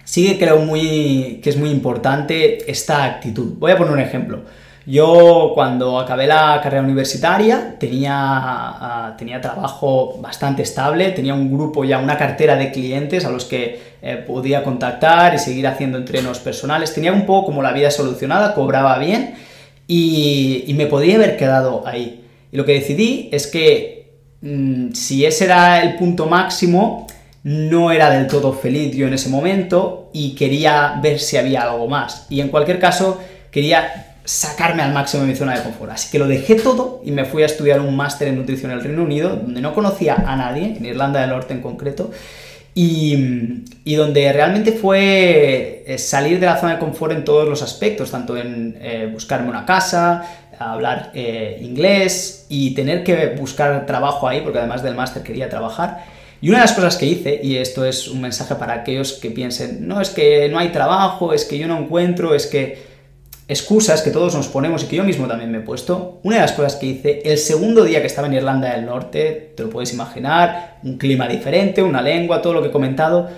S2: sí que creo muy, que es muy importante esta actitud. Voy a poner un ejemplo. Yo cuando acabé la carrera universitaria tenía, ah, tenía trabajo bastante estable, tenía un grupo ya, una cartera de clientes a los que eh, podía contactar y seguir haciendo entrenos personales. Tenía un poco como la vida solucionada, cobraba bien y, me podía haber quedado ahí. Y lo que decidí es que mm, si ese era el punto máximo, no era del todo feliz yo en ese momento y quería ver si había algo más. Y en cualquier caso, quería sacarme al máximo de mi zona de confort. Así que lo dejé todo y me fui a estudiar un máster en nutrición en el Reino Unido, donde no conocía a nadie, en Irlanda del Norte en concreto, y, donde realmente fue eh, salir de la zona de confort en todos los aspectos, tanto en eh, buscarme una casa, hablar eh, inglés y tener que buscar trabajo ahí, porque además del máster quería trabajar. Y una de las cosas que hice, y esto es un mensaje para aquellos que piensen, no es que no hay trabajo, es que yo no encuentro, es que excusas que todos nos ponemos y que yo mismo también me he puesto, una de las cosas que hice el segundo día que estaba en Irlanda del Norte, te lo puedes imaginar, un clima diferente, una lengua, todo lo que he comentado,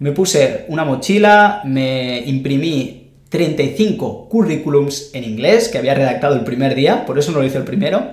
S2: me puse una mochila, me imprimí 35 currículums en inglés que había redactado el primer día, por eso no lo hice el primero,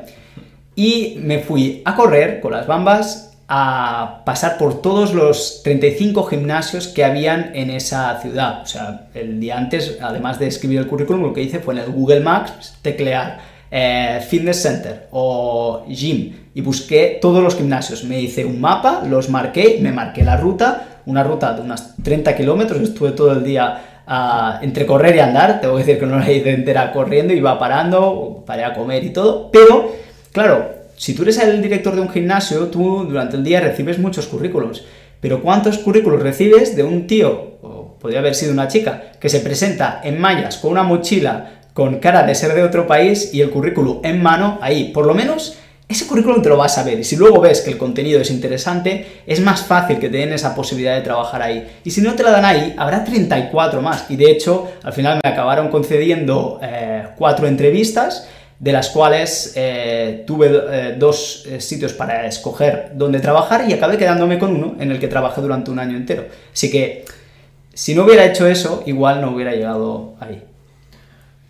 S2: y me fui a correr con las bambas a pasar por todos los 35 gimnasios que habían en esa ciudad. O sea, el día antes, además de escribir el currículum, lo que hice fue en el Google Maps teclear eh, Fitness Center o Gym y busqué todos los gimnasios. Me hice un mapa, los marqué, me marqué la ruta, una ruta de unos 30 kilómetros, estuve todo el día ah, entre correr y andar, tengo que decir que no la hice entera corriendo, iba parando, paré a comer y todo, pero claro, si tú eres el director de un gimnasio, tú durante el día recibes muchos currículos. Pero ¿cuántos currículos recibes de un tío, o podría haber sido una chica, que se presenta en mallas con una mochila con cara de ser de otro país y el currículum en mano ahí? Por lo menos ese currículum te lo vas a ver y si luego ves que el contenido es interesante, es más fácil que te den esa posibilidad de trabajar ahí. Y si no te la dan ahí, habrá 34 más. Y de hecho, al final me acabaron concediendo eh, cuatro entrevistas de las cuales eh, tuve eh, dos eh, sitios para escoger dónde trabajar y acabé quedándome con uno en el que trabajé durante un año entero. Así que si no hubiera hecho eso, igual no hubiera llegado ahí.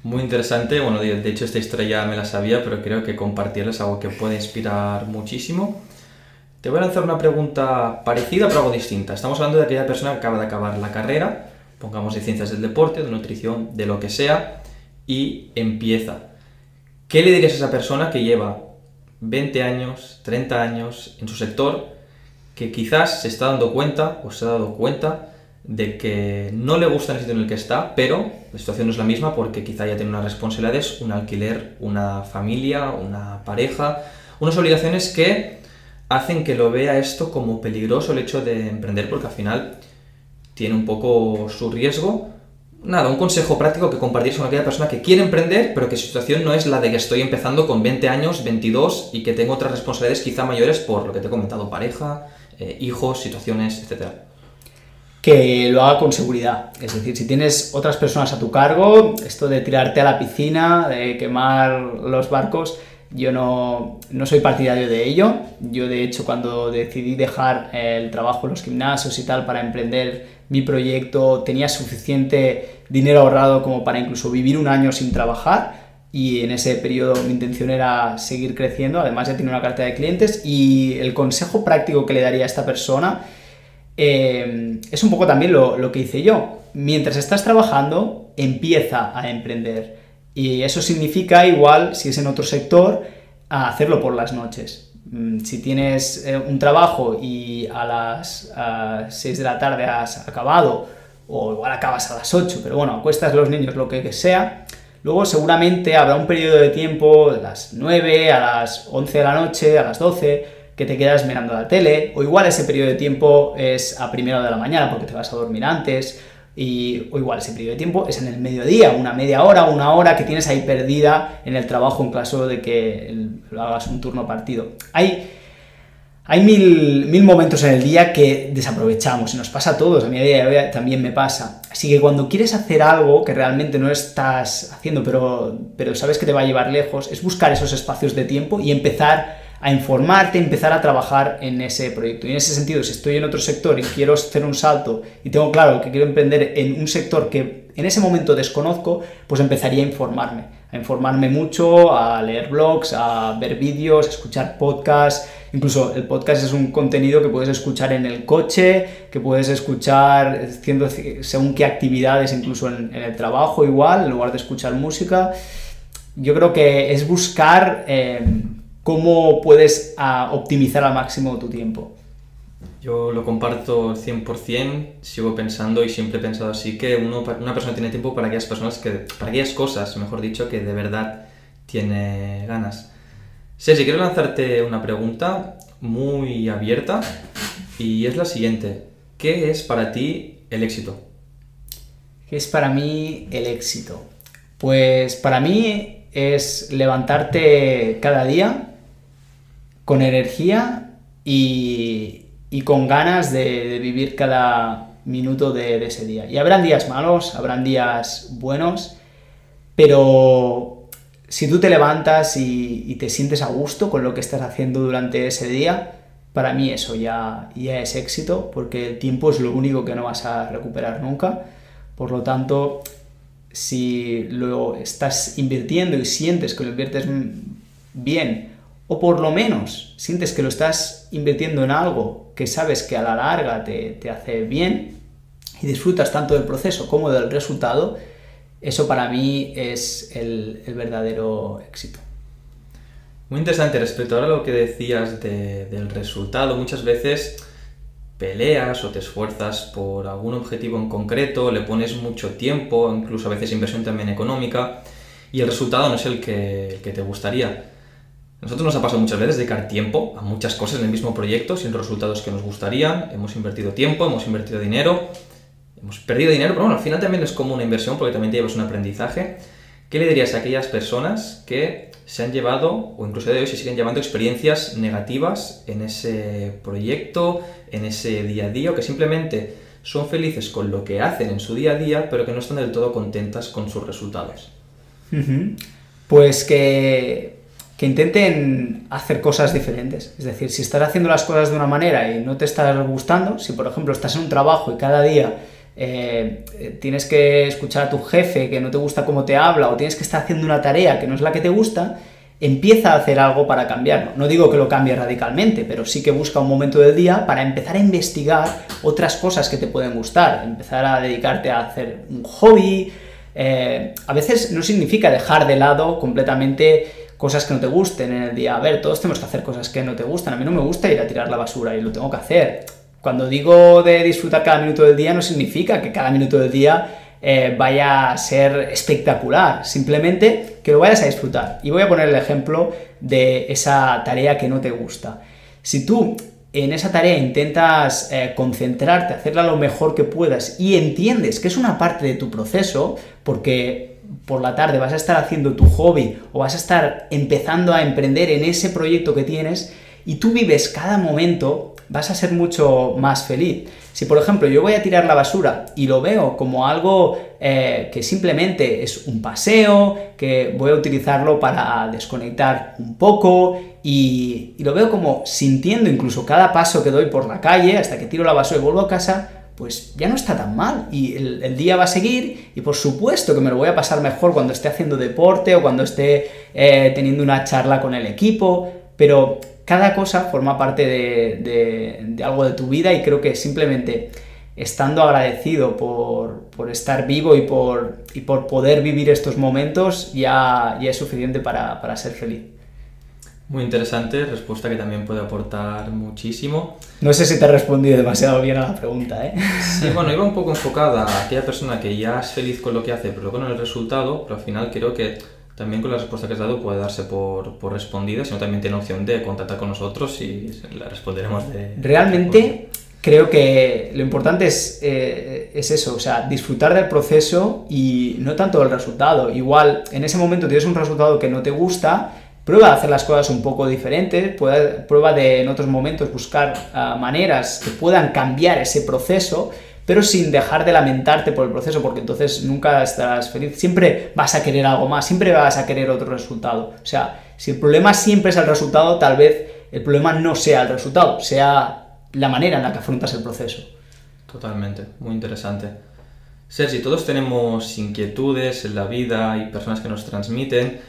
S1: Muy interesante, bueno, de hecho esta historia me la sabía, pero creo que compartirla es algo que puede inspirar muchísimo. Te voy a lanzar una pregunta parecida pero algo distinta. Estamos hablando de aquella persona que acaba de acabar la carrera, pongamos de ciencias del deporte, de nutrición, de lo que sea, y empieza ¿Qué le dirías a esa persona que lleva 20 años, 30 años en su sector, que quizás se está dando cuenta o se ha dado cuenta de que no le gusta el sitio en el que está, pero la situación no es la misma porque quizá ya tiene unas responsabilidades, un alquiler, una familia, una pareja, unas obligaciones que hacen que lo vea esto como peligroso el hecho de emprender porque al final tiene un poco su riesgo, nada, un consejo práctico que compartir con aquella persona que quiere emprender, pero que su situación no es la de que estoy empezando con 20 años, 22 y que tengo otras responsabilidades quizá mayores por lo que te he comentado, pareja, eh, hijos, situaciones, etc.
S2: Que lo haga con seguridad. Es decir, si tienes otras personas a tu cargo, esto de tirarte a la piscina, de quemar los barcos, yo no, no, soy partidario de ello. Yo, de hecho, cuando decidí dejar el trabajo en los gimnasios y tal para emprender mi proyecto, tenía suficiente dinero ahorrado como para incluso vivir un año sin trabajar y en ese periodo mi intención era seguir creciendo, además ya tenía una cartera de clientes y el consejo práctico que le daría a esta persona eh, es un poco también lo, lo que hice yo. Mientras estás trabajando, empieza a emprender y eso significa igual, si es en otro sector, a hacerlo por las noches. Mm, si tienes eh, un trabajo y a las 6 de la tarde has acabado, o igual acabas a las 8, pero bueno, acuestas los niños, lo que sea, luego seguramente habrá un periodo de tiempo de las 9 a las 11 de la noche, a las 12, que te quedas mirando la tele, o igual ese periodo de tiempo es a primero de la mañana porque te vas a dormir antes, y, o igual ese periodo de tiempo es en el mediodía, una media hora, una hora que tienes ahí perdida en el trabajo en caso de que lo hagas un turno partido. Hay, hay mil, mil, momentos en el día que desaprovechamos y nos pasa a todos, a mí a día de hoy también me pasa. Así que cuando quieres hacer algo que realmente no estás haciendo pero, pero sabes que te va a llevar lejos, es buscar esos espacios de tiempo y empezar a informarte, empezar a trabajar en ese proyecto. Y en ese sentido, si estoy en otro sector y quiero hacer un salto y tengo claro que quiero emprender en un sector que en ese momento desconozco, pues empezaría a informarme, a informarme mucho, a leer blogs, a ver vídeos, a escuchar podcasts. Incluso el podcast es un contenido que puedes escuchar en el coche, que puedes escuchar haciendo según qué actividades, incluso en, el trabajo igual, en lugar de escuchar música. Yo creo que es buscar eh, cómo puedes ah, optimizar al máximo tu tiempo.
S1: Yo lo comparto 100%, sigo pensando y siempre he pensado así que uno, una persona tiene tiempo para aquellas personas que, para aquellas cosas, mejor dicho, que de verdad tiene ganas. si quiero lanzarte una pregunta muy abierta y es la siguiente. ¿Qué es para ti el éxito?
S2: ¿Qué es para mí el éxito? Pues para mí es levantarte cada día con energía y, y con ganas de, vivir cada minuto de, ese día. Y habrán días malos, habrán días buenos, pero si tú te levantas y, te sientes a gusto con lo que estás haciendo durante ese día, para mí eso ya, ya es éxito, porque el tiempo es lo único que no vas a recuperar nunca. Por lo tanto, si lo estás invirtiendo y sientes que lo inviertes bien, o por lo menos sientes que lo estás invirtiendo en algo que sabes que a la larga te, hace bien y disfrutas tanto del proceso como del resultado, eso para mí es el, verdadero éxito.
S1: Muy interesante respecto a lo que decías del resultado. Muchas veces peleas o te esfuerzas por algún objetivo en concreto, le pones mucho tiempo, incluso a veces inversión también económica, y el resultado no es el que te gustaría nosotros nos ha pasado muchas veces dedicar tiempo a muchas cosas en el mismo proyecto sin resultados que nos gustarían. Hemos invertido tiempo, hemos invertido dinero, hemos perdido dinero, pero bueno, al final también es como una inversión porque también te llevas un aprendizaje. ¿Qué le dirías a aquellas personas que se han llevado, o incluso de hoy se siguen llevando experiencias negativas en ese proyecto, en ese día a día, o que simplemente son felices con lo que hacen en su día a día, pero que no están del todo contentas con sus resultados?
S2: Pues que que intenten hacer cosas diferentes. Es decir, si estás haciendo las cosas de una manera y no te estás gustando, si por ejemplo estás en un trabajo y cada día eh, tienes que escuchar a tu jefe que no te gusta cómo te habla o tienes que estar haciendo una tarea que no es la que te gusta, empieza a hacer algo para cambiarlo. No digo que lo cambie radicalmente, pero sí que busca un momento del día para empezar a investigar otras cosas que te pueden gustar, empezar a dedicarte a hacer un hobby. Eh, a veces no significa dejar de lado completamente cosas que no te gusten en el día. A ver, todos tenemos que hacer cosas que no te gustan. A mí no me gusta ir a tirar la basura y lo tengo que hacer. Cuando digo de disfrutar cada minuto del día, no significa que cada minuto del día eh, vaya a ser espectacular, simplemente que lo vayas a disfrutar. Y voy a poner el ejemplo de esa tarea que no te gusta. Si tú en esa tarea intentas eh, concentrarte, hacerla lo mejor que puedas y entiendes que es una parte de tu proceso, porque por la tarde vas a estar haciendo tu hobby o vas a estar empezando a emprender en ese proyecto que tienes y tú vives cada momento, vas a ser mucho más feliz. Si por ejemplo yo voy a tirar la basura y lo veo como algo eh, que simplemente es un paseo, que voy a utilizarlo para desconectar un poco y, y lo veo como sintiendo incluso cada paso que doy por la calle hasta que tiro la basura y vuelvo a casa, pues ya no está tan mal y el, día va a seguir y por supuesto que me lo voy a pasar mejor cuando esté haciendo deporte o cuando esté eh, teniendo una charla con el equipo, pero cada cosa forma parte de, algo de tu vida y creo que simplemente estando agradecido por, estar vivo y por, y por poder vivir estos momentos ya, ya es suficiente para, para ser feliz.
S1: Muy interesante, respuesta que también puede aportar muchísimo.
S2: No sé si te he respondido demasiado bien a la pregunta, ¿eh?
S1: Sí, bueno, iba un poco enfocada a aquella persona que ya es feliz con lo que hace, pero luego con el resultado, pero al final creo que también con la respuesta que has dado puede darse por, por respondida, sino también tiene opción de contactar con nosotros y la responderemos de...
S2: Realmente creo que lo importante es, eh, es eso, o sea, disfrutar del proceso y no tanto del resultado. Igual en ese momento tienes un resultado que no te gusta, Prueba de hacer las cosas un poco diferentes, prueba de en otros momentos buscar ah, maneras que puedan cambiar ese proceso, pero sin dejar de lamentarte por el proceso, porque entonces nunca estarás feliz. Siempre vas a querer algo más, siempre vas a querer otro resultado. O sea, si el problema siempre es el resultado, tal vez el problema no sea el resultado, sea la manera en la que afrontas el proceso.
S1: Totalmente, muy interesante. Sergi, todos tenemos inquietudes en la vida y personas que nos transmiten.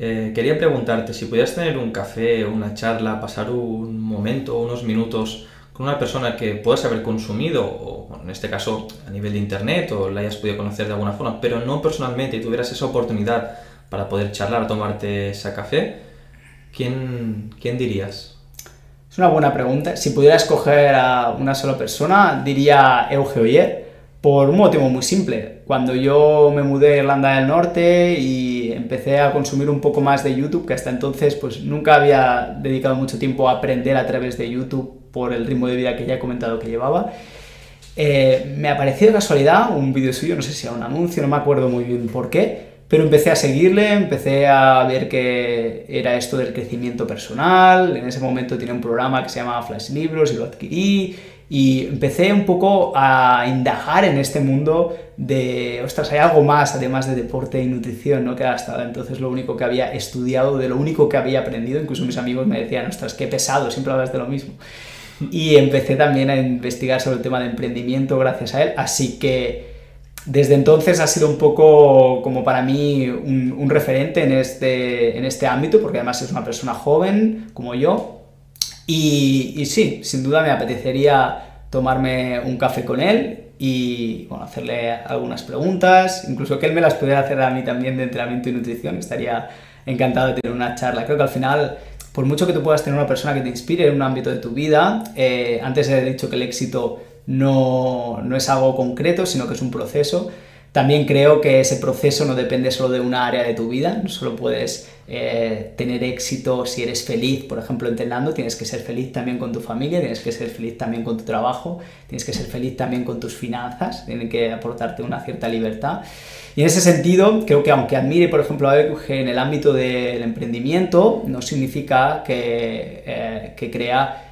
S1: Eh, quería preguntarte si pudieras tener un café una charla, pasar un momento, unos minutos con una persona que puedas haber consumido, o en este caso a nivel de internet, o la hayas podido conocer de alguna forma, pero no personalmente, y tuvieras esa oportunidad para poder charlar, tomarte ese café, ¿quién, quién dirías?
S2: Es una buena pregunta. Si pudiera escoger a una sola persona, diría Euge Oyer por un motivo muy simple. Cuando yo me mudé a Irlanda del Norte y empecé a consumir un poco más de YouTube, que hasta entonces pues nunca había dedicado mucho tiempo a aprender a través de YouTube por el ritmo de vida que ya he comentado que llevaba, eh, me apareció de casualidad un vídeo suyo, no sé si era un anuncio, no me acuerdo muy bien por qué, pero empecé a seguirle, empecé a ver que era esto del crecimiento personal, en ese momento tenía un programa que se llamaba Flash Libros y lo adquirí y empecé un poco a indagar en este mundo de, ostras, hay algo más además de deporte y nutrición, ¿no? Que hasta entonces lo único que había estudiado, de lo único que había aprendido, incluso mis amigos me decían, ostras, qué pesado, siempre hablas de lo mismo. Y empecé también a investigar sobre el tema de emprendimiento gracias a él, así que desde entonces ha sido un poco como para mí un, referente en este, en este ámbito, porque además es una persona joven como yo, y, sí, sin duda me apetecería tomarme un café con él y bueno, hacerle algunas preguntas, incluso que él me las pudiera hacer a mí también de entrenamiento y nutrición. Estaría encantado de tener una charla. Creo que al final, por mucho que tú puedas tener una persona que te inspire en un ámbito de tu vida, eh, antes he dicho que el éxito no, no es algo concreto, sino que es un proceso. También creo que ese proceso no depende solo de una área de tu vida, no solo puedes eh, tener éxito si eres feliz, por ejemplo, entrenando, tienes que ser feliz también con tu familia, tienes que ser feliz también con tu trabajo, tienes que ser feliz también con tus finanzas, tienen que aportarte una cierta libertad. Y en ese sentido, creo que aunque admire, por ejemplo, a Euge en el ámbito del emprendimiento, no significa que, eh, que crea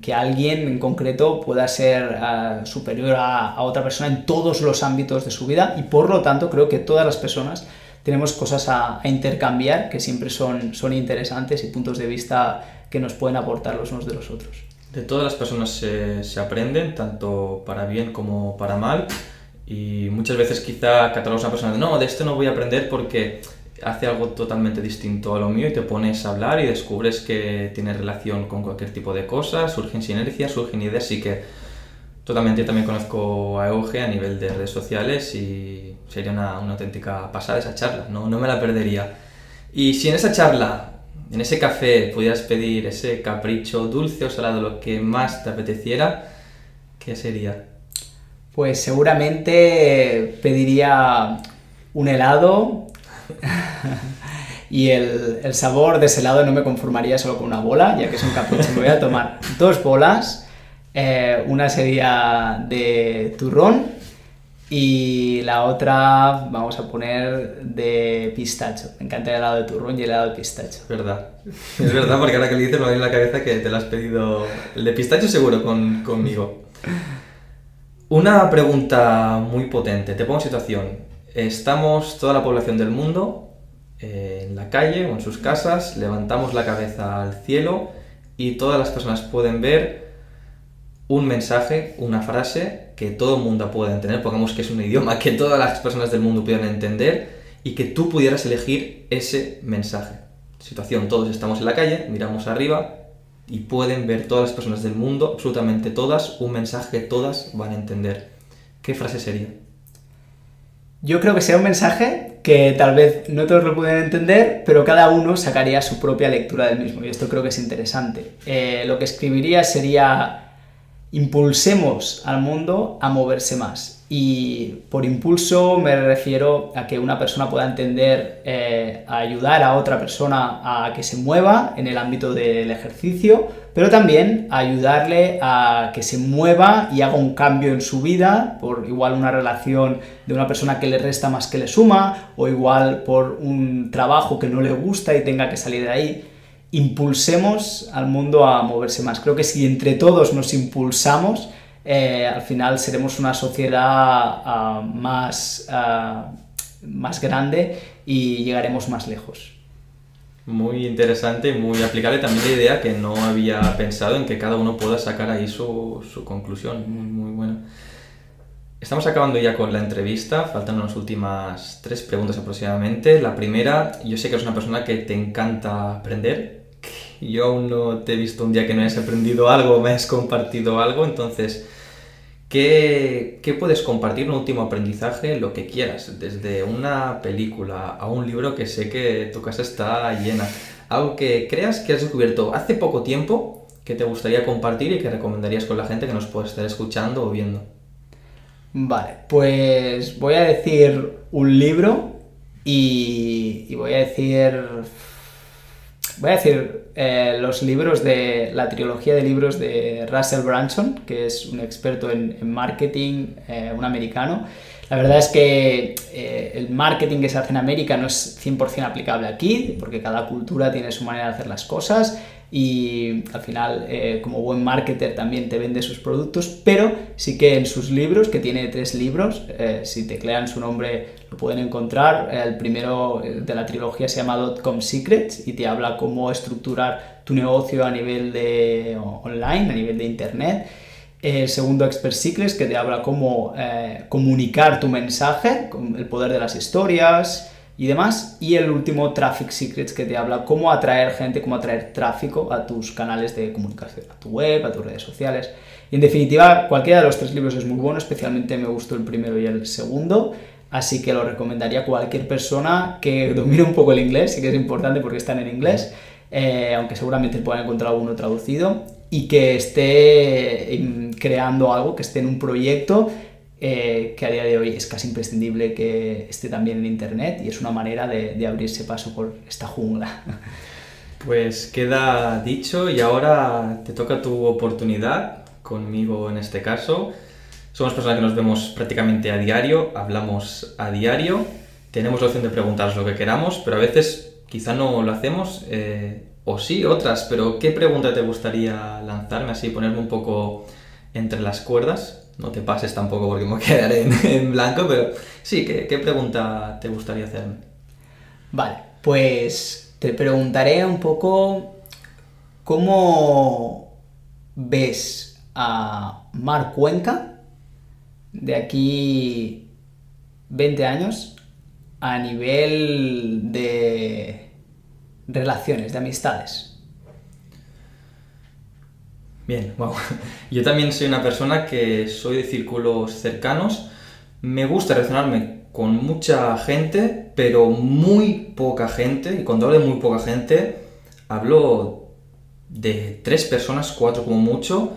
S2: que, alguien en concreto pueda ser eh, superior a, otra persona en todos los ámbitos de su vida y por lo tanto creo que todas las personas tenemos cosas a, intercambiar que siempre son, son interesantes y puntos de vista que nos pueden aportar los unos de los otros.
S1: De todas las personas se, aprenden, tanto para bien como para mal, y muchas veces quizá catalogamos a una persona de no, de esto no voy a aprender porque hace algo totalmente distinto a lo mío y te pones a hablar y descubres que tiene relación con cualquier tipo de cosa, surgen sinergias, surgen ideas y que totalmente yo también conozco a Euge a nivel de redes sociales y sería una, una, auténtica pasada esa charla, no, no me la perdería. Y si en esa charla, en ese café, pudieras pedir ese capricho dulce o salado, lo que más te apeteciera, ¿qué sería?
S2: Pues seguramente pediría un helado y el, sabor de ese helado no me conformaría solo con una bola, ya que es un capricho. Me voy a tomar dos bolas, eh, una sería de turrón y la otra vamos a poner de pistacho. Me encanta el helado de turrón y el helado de pistacho.
S1: Es verdad. Es verdad, porque ahora que le dices me viene en la cabeza que te lo has pedido. El de pistacho seguro con, conmigo. Una pregunta muy potente. Te pongo en situación. Estamos toda la población del mundo eh, en la calle o en sus casas, levantamos la cabeza al cielo y todas las personas pueden ver un mensaje, una frase que todo el mundo pueda entender, pongamos que es un idioma que todas las personas del mundo puedan entender y que tú pudieras elegir ese mensaje. Situación, todos estamos en la calle, miramos arriba y pueden ver todas las personas del mundo, absolutamente todas, un mensaje que todas van a entender. ¿Qué frase sería?
S2: Yo creo que sea un mensaje que tal vez no todos lo pueden entender, pero cada uno sacaría su propia lectura del mismo, y esto creo que es interesante. Eh, lo que escribiría sería impulsemos al mundo a moverse más. Y por impulso me refiero a que una persona pueda entender, eh, a ayudar a otra persona a que se mueva en el ámbito del ejercicio, pero también ayudarle a que se mueva y haga un cambio en su vida, por igual una relación de una persona que le resta más que le suma, o igual por un trabajo que no le gusta y tenga que salir de ahí impulsemos al mundo a moverse más. Creo que si entre todos nos impulsamos, eh, al final seremos una sociedad ah, más, ah, más grande y llegaremos más lejos.
S1: Muy interesante muy aplicable también la idea que no había pensado en que cada uno pueda sacar ahí su, su conclusión. Muy, muy bueno. Estamos acabando ya con la entrevista, faltan unas últimas tres preguntas aproximadamente. La primera, yo sé que eres una persona que te encanta aprender. Yo aún no te he visto un día que no hayas aprendido algo, me has compartido algo, entonces, ¿qué, ¿qué puedes compartir? Un último aprendizaje, lo que quieras, desde una película a un libro que sé que tu casa está llena. Algo que creas que has descubierto hace poco tiempo que te gustaría compartir y que recomendarías con la gente que nos puede estar escuchando o viendo.
S2: Vale, pues voy a decir un libro y, y voy a decir. Voy a decir eh, los libros de la trilogía de libros de Russell Branson, que es un experto en, marketing, eh, un americano. La verdad es que eh, el marketing que se hace en América no es 100% aplicable aquí, porque cada cultura tiene su manera de hacer las cosas y al final como buen marketer también te vende sus productos, pero sí que en sus libros, que tiene tres libros, eh, si teclean su nombre lo pueden encontrar, el primero de la trilogía se llama Dotcom Secrets y te habla cómo estructurar tu negocio a nivel de online, a nivel de internet. El segundo Expert Secrets que te habla cómo eh, comunicar tu mensaje, el poder de las historias, y demás. Y el último, Traffic Secrets, que te habla cómo atraer gente, cómo atraer tráfico a tus canales de comunicación, a tu web, a tus redes sociales. Y en definitiva, cualquiera de los tres libros es muy bueno, especialmente me gustó el primero y el segundo. Así que lo recomendaría a cualquier persona que domine un poco el inglés, sí que es importante porque están en inglés, eh, aunque seguramente puedan encontrar alguno traducido, y que esté em, creando algo, que esté en un proyecto eh, que a día de hoy es casi imprescindible que esté también en Internet y es una manera de, de abrirse paso por esta jungla.
S1: Pues queda dicho y ahora te toca tu oportunidad, conmigo en este caso. Somos personas que nos vemos prácticamente a diario, hablamos a diario, tenemos la opción de preguntaros lo que queramos, pero a veces quizá no lo hacemos, eh, o sí, otras, pero ¿qué pregunta te gustaría lanzarme así, ponerme un poco entre las cuerdas? no te pases tampoco porque me quedaré en, blanco, pero sí, ¿qué, ¿qué, pregunta te gustaría hacerme?
S2: Vale, pues te preguntaré un poco cómo ves a Mar Cuenca de aquí 20 años a nivel de relaciones, de amistades.
S1: Bien, wow. Yo también soy una persona que soy de círculos cercanos. Me gusta relacionarme con mucha gente, pero muy poca gente. Y cuando hablo de muy poca gente, hablo de tres personas, cuatro como mucho,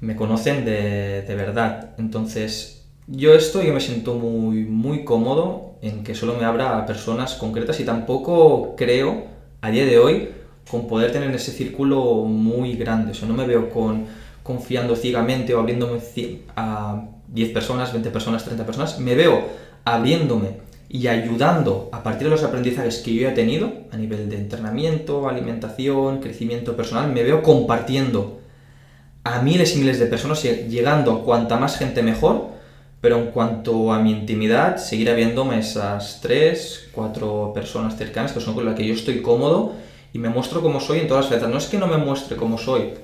S1: me conocen de, de verdad. Entonces, yo esto yo me siento muy, muy cómodo en que solo me abra a personas concretas y tampoco creo, a día de hoy, con poder tener ese círculo muy grande. O sea, no me veo con, confiando ciegamente o abriéndome a 10 personas, 20 personas, 30 personas. Me veo abriéndome y ayudando a partir de los aprendizajes que yo he tenido a nivel de entrenamiento, alimentación, crecimiento personal. Me veo compartiendo a miles y miles de personas, llegando a cuanta más gente mejor, pero en cuanto a mi intimidad, seguir habiéndome esas 3, 4 personas cercanas que son con las que yo estoy cómodo y me muestro como soy en todas las facetas. No es que no me muestre como soy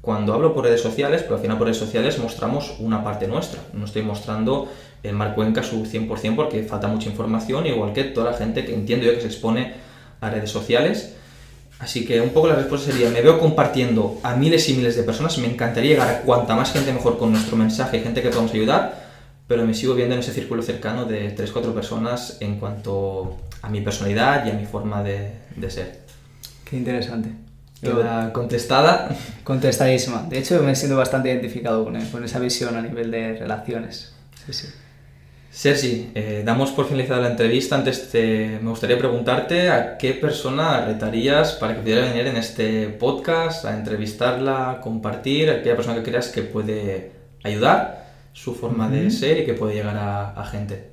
S1: cuando hablo por redes sociales, pero al final por redes sociales mostramos una parte nuestra. No estoy mostrando el Mar Cuenca su 100% porque falta mucha información, igual que toda la gente que entiendo yo que se expone a redes sociales. Así que un poco la respuesta sería, me veo compartiendo a miles y miles de personas, me encantaría llegar a cuanta más gente mejor con nuestro mensaje, gente que podamos ayudar, pero me sigo viendo en ese círculo cercano de 3-4 personas en cuanto a mi personalidad y a mi forma de, de ser.
S2: Qué interesante.
S1: Queda contestada.
S2: Contestadísima. De hecho, me siento bastante identificado con, con esa visión a nivel de relaciones. Sí, sí.
S1: Sergi, eh, damos por finalizada la entrevista. Antes te, me gustaría preguntarte a qué persona retarías para que pudiera venir en este podcast, a entrevistarla, a compartir, a aquella persona que creas que puede ayudar su forma de ser y que puede llegar a, a gente.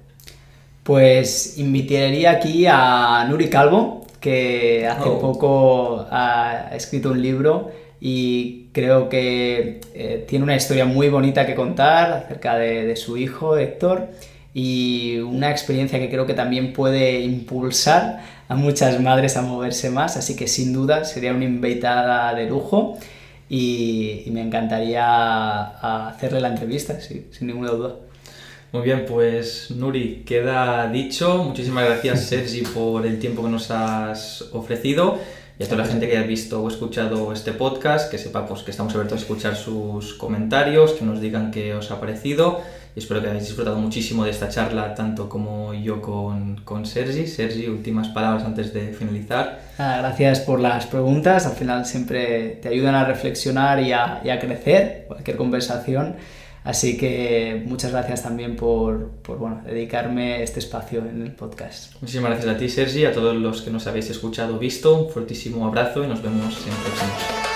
S2: Pues invitaría aquí a Nuri Calvo, que hace
S1: Oh.
S2: poco ha escrito un libro y creo que eh, tiene una historia muy bonita que contar acerca de, de, su hijo Héctor y una experiencia que creo que también puede impulsar a muchas madres a moverse más, así que sin duda sería una invitada de lujo y, y me encantaría hacerle la entrevista, sí, sin ninguna duda.
S1: Muy bien, pues Nuri, queda dicho. Muchísimas gracias Sergi por el tiempo que nos has ofrecido y a toda la gente que haya visto o escuchado este podcast, que sepa pues, que estamos abiertos a escuchar sus comentarios, que nos digan qué os ha parecido espero que hayáis disfrutado muchísimo de esta charla, tanto como yo con, con Sergi. Sergi, últimas palabras antes de finalizar.
S2: Ah, gracias por las preguntas, al final siempre te ayudan a reflexionar y a, y a crecer cualquier conversación. Así que muchas gracias también por, por bueno, dedicarme este espacio en el podcast.
S1: Muchísimas gracias a ti, Sergi, a todos los que nos habéis escuchado visto. Un fuertísimo abrazo y nos vemos en próximos.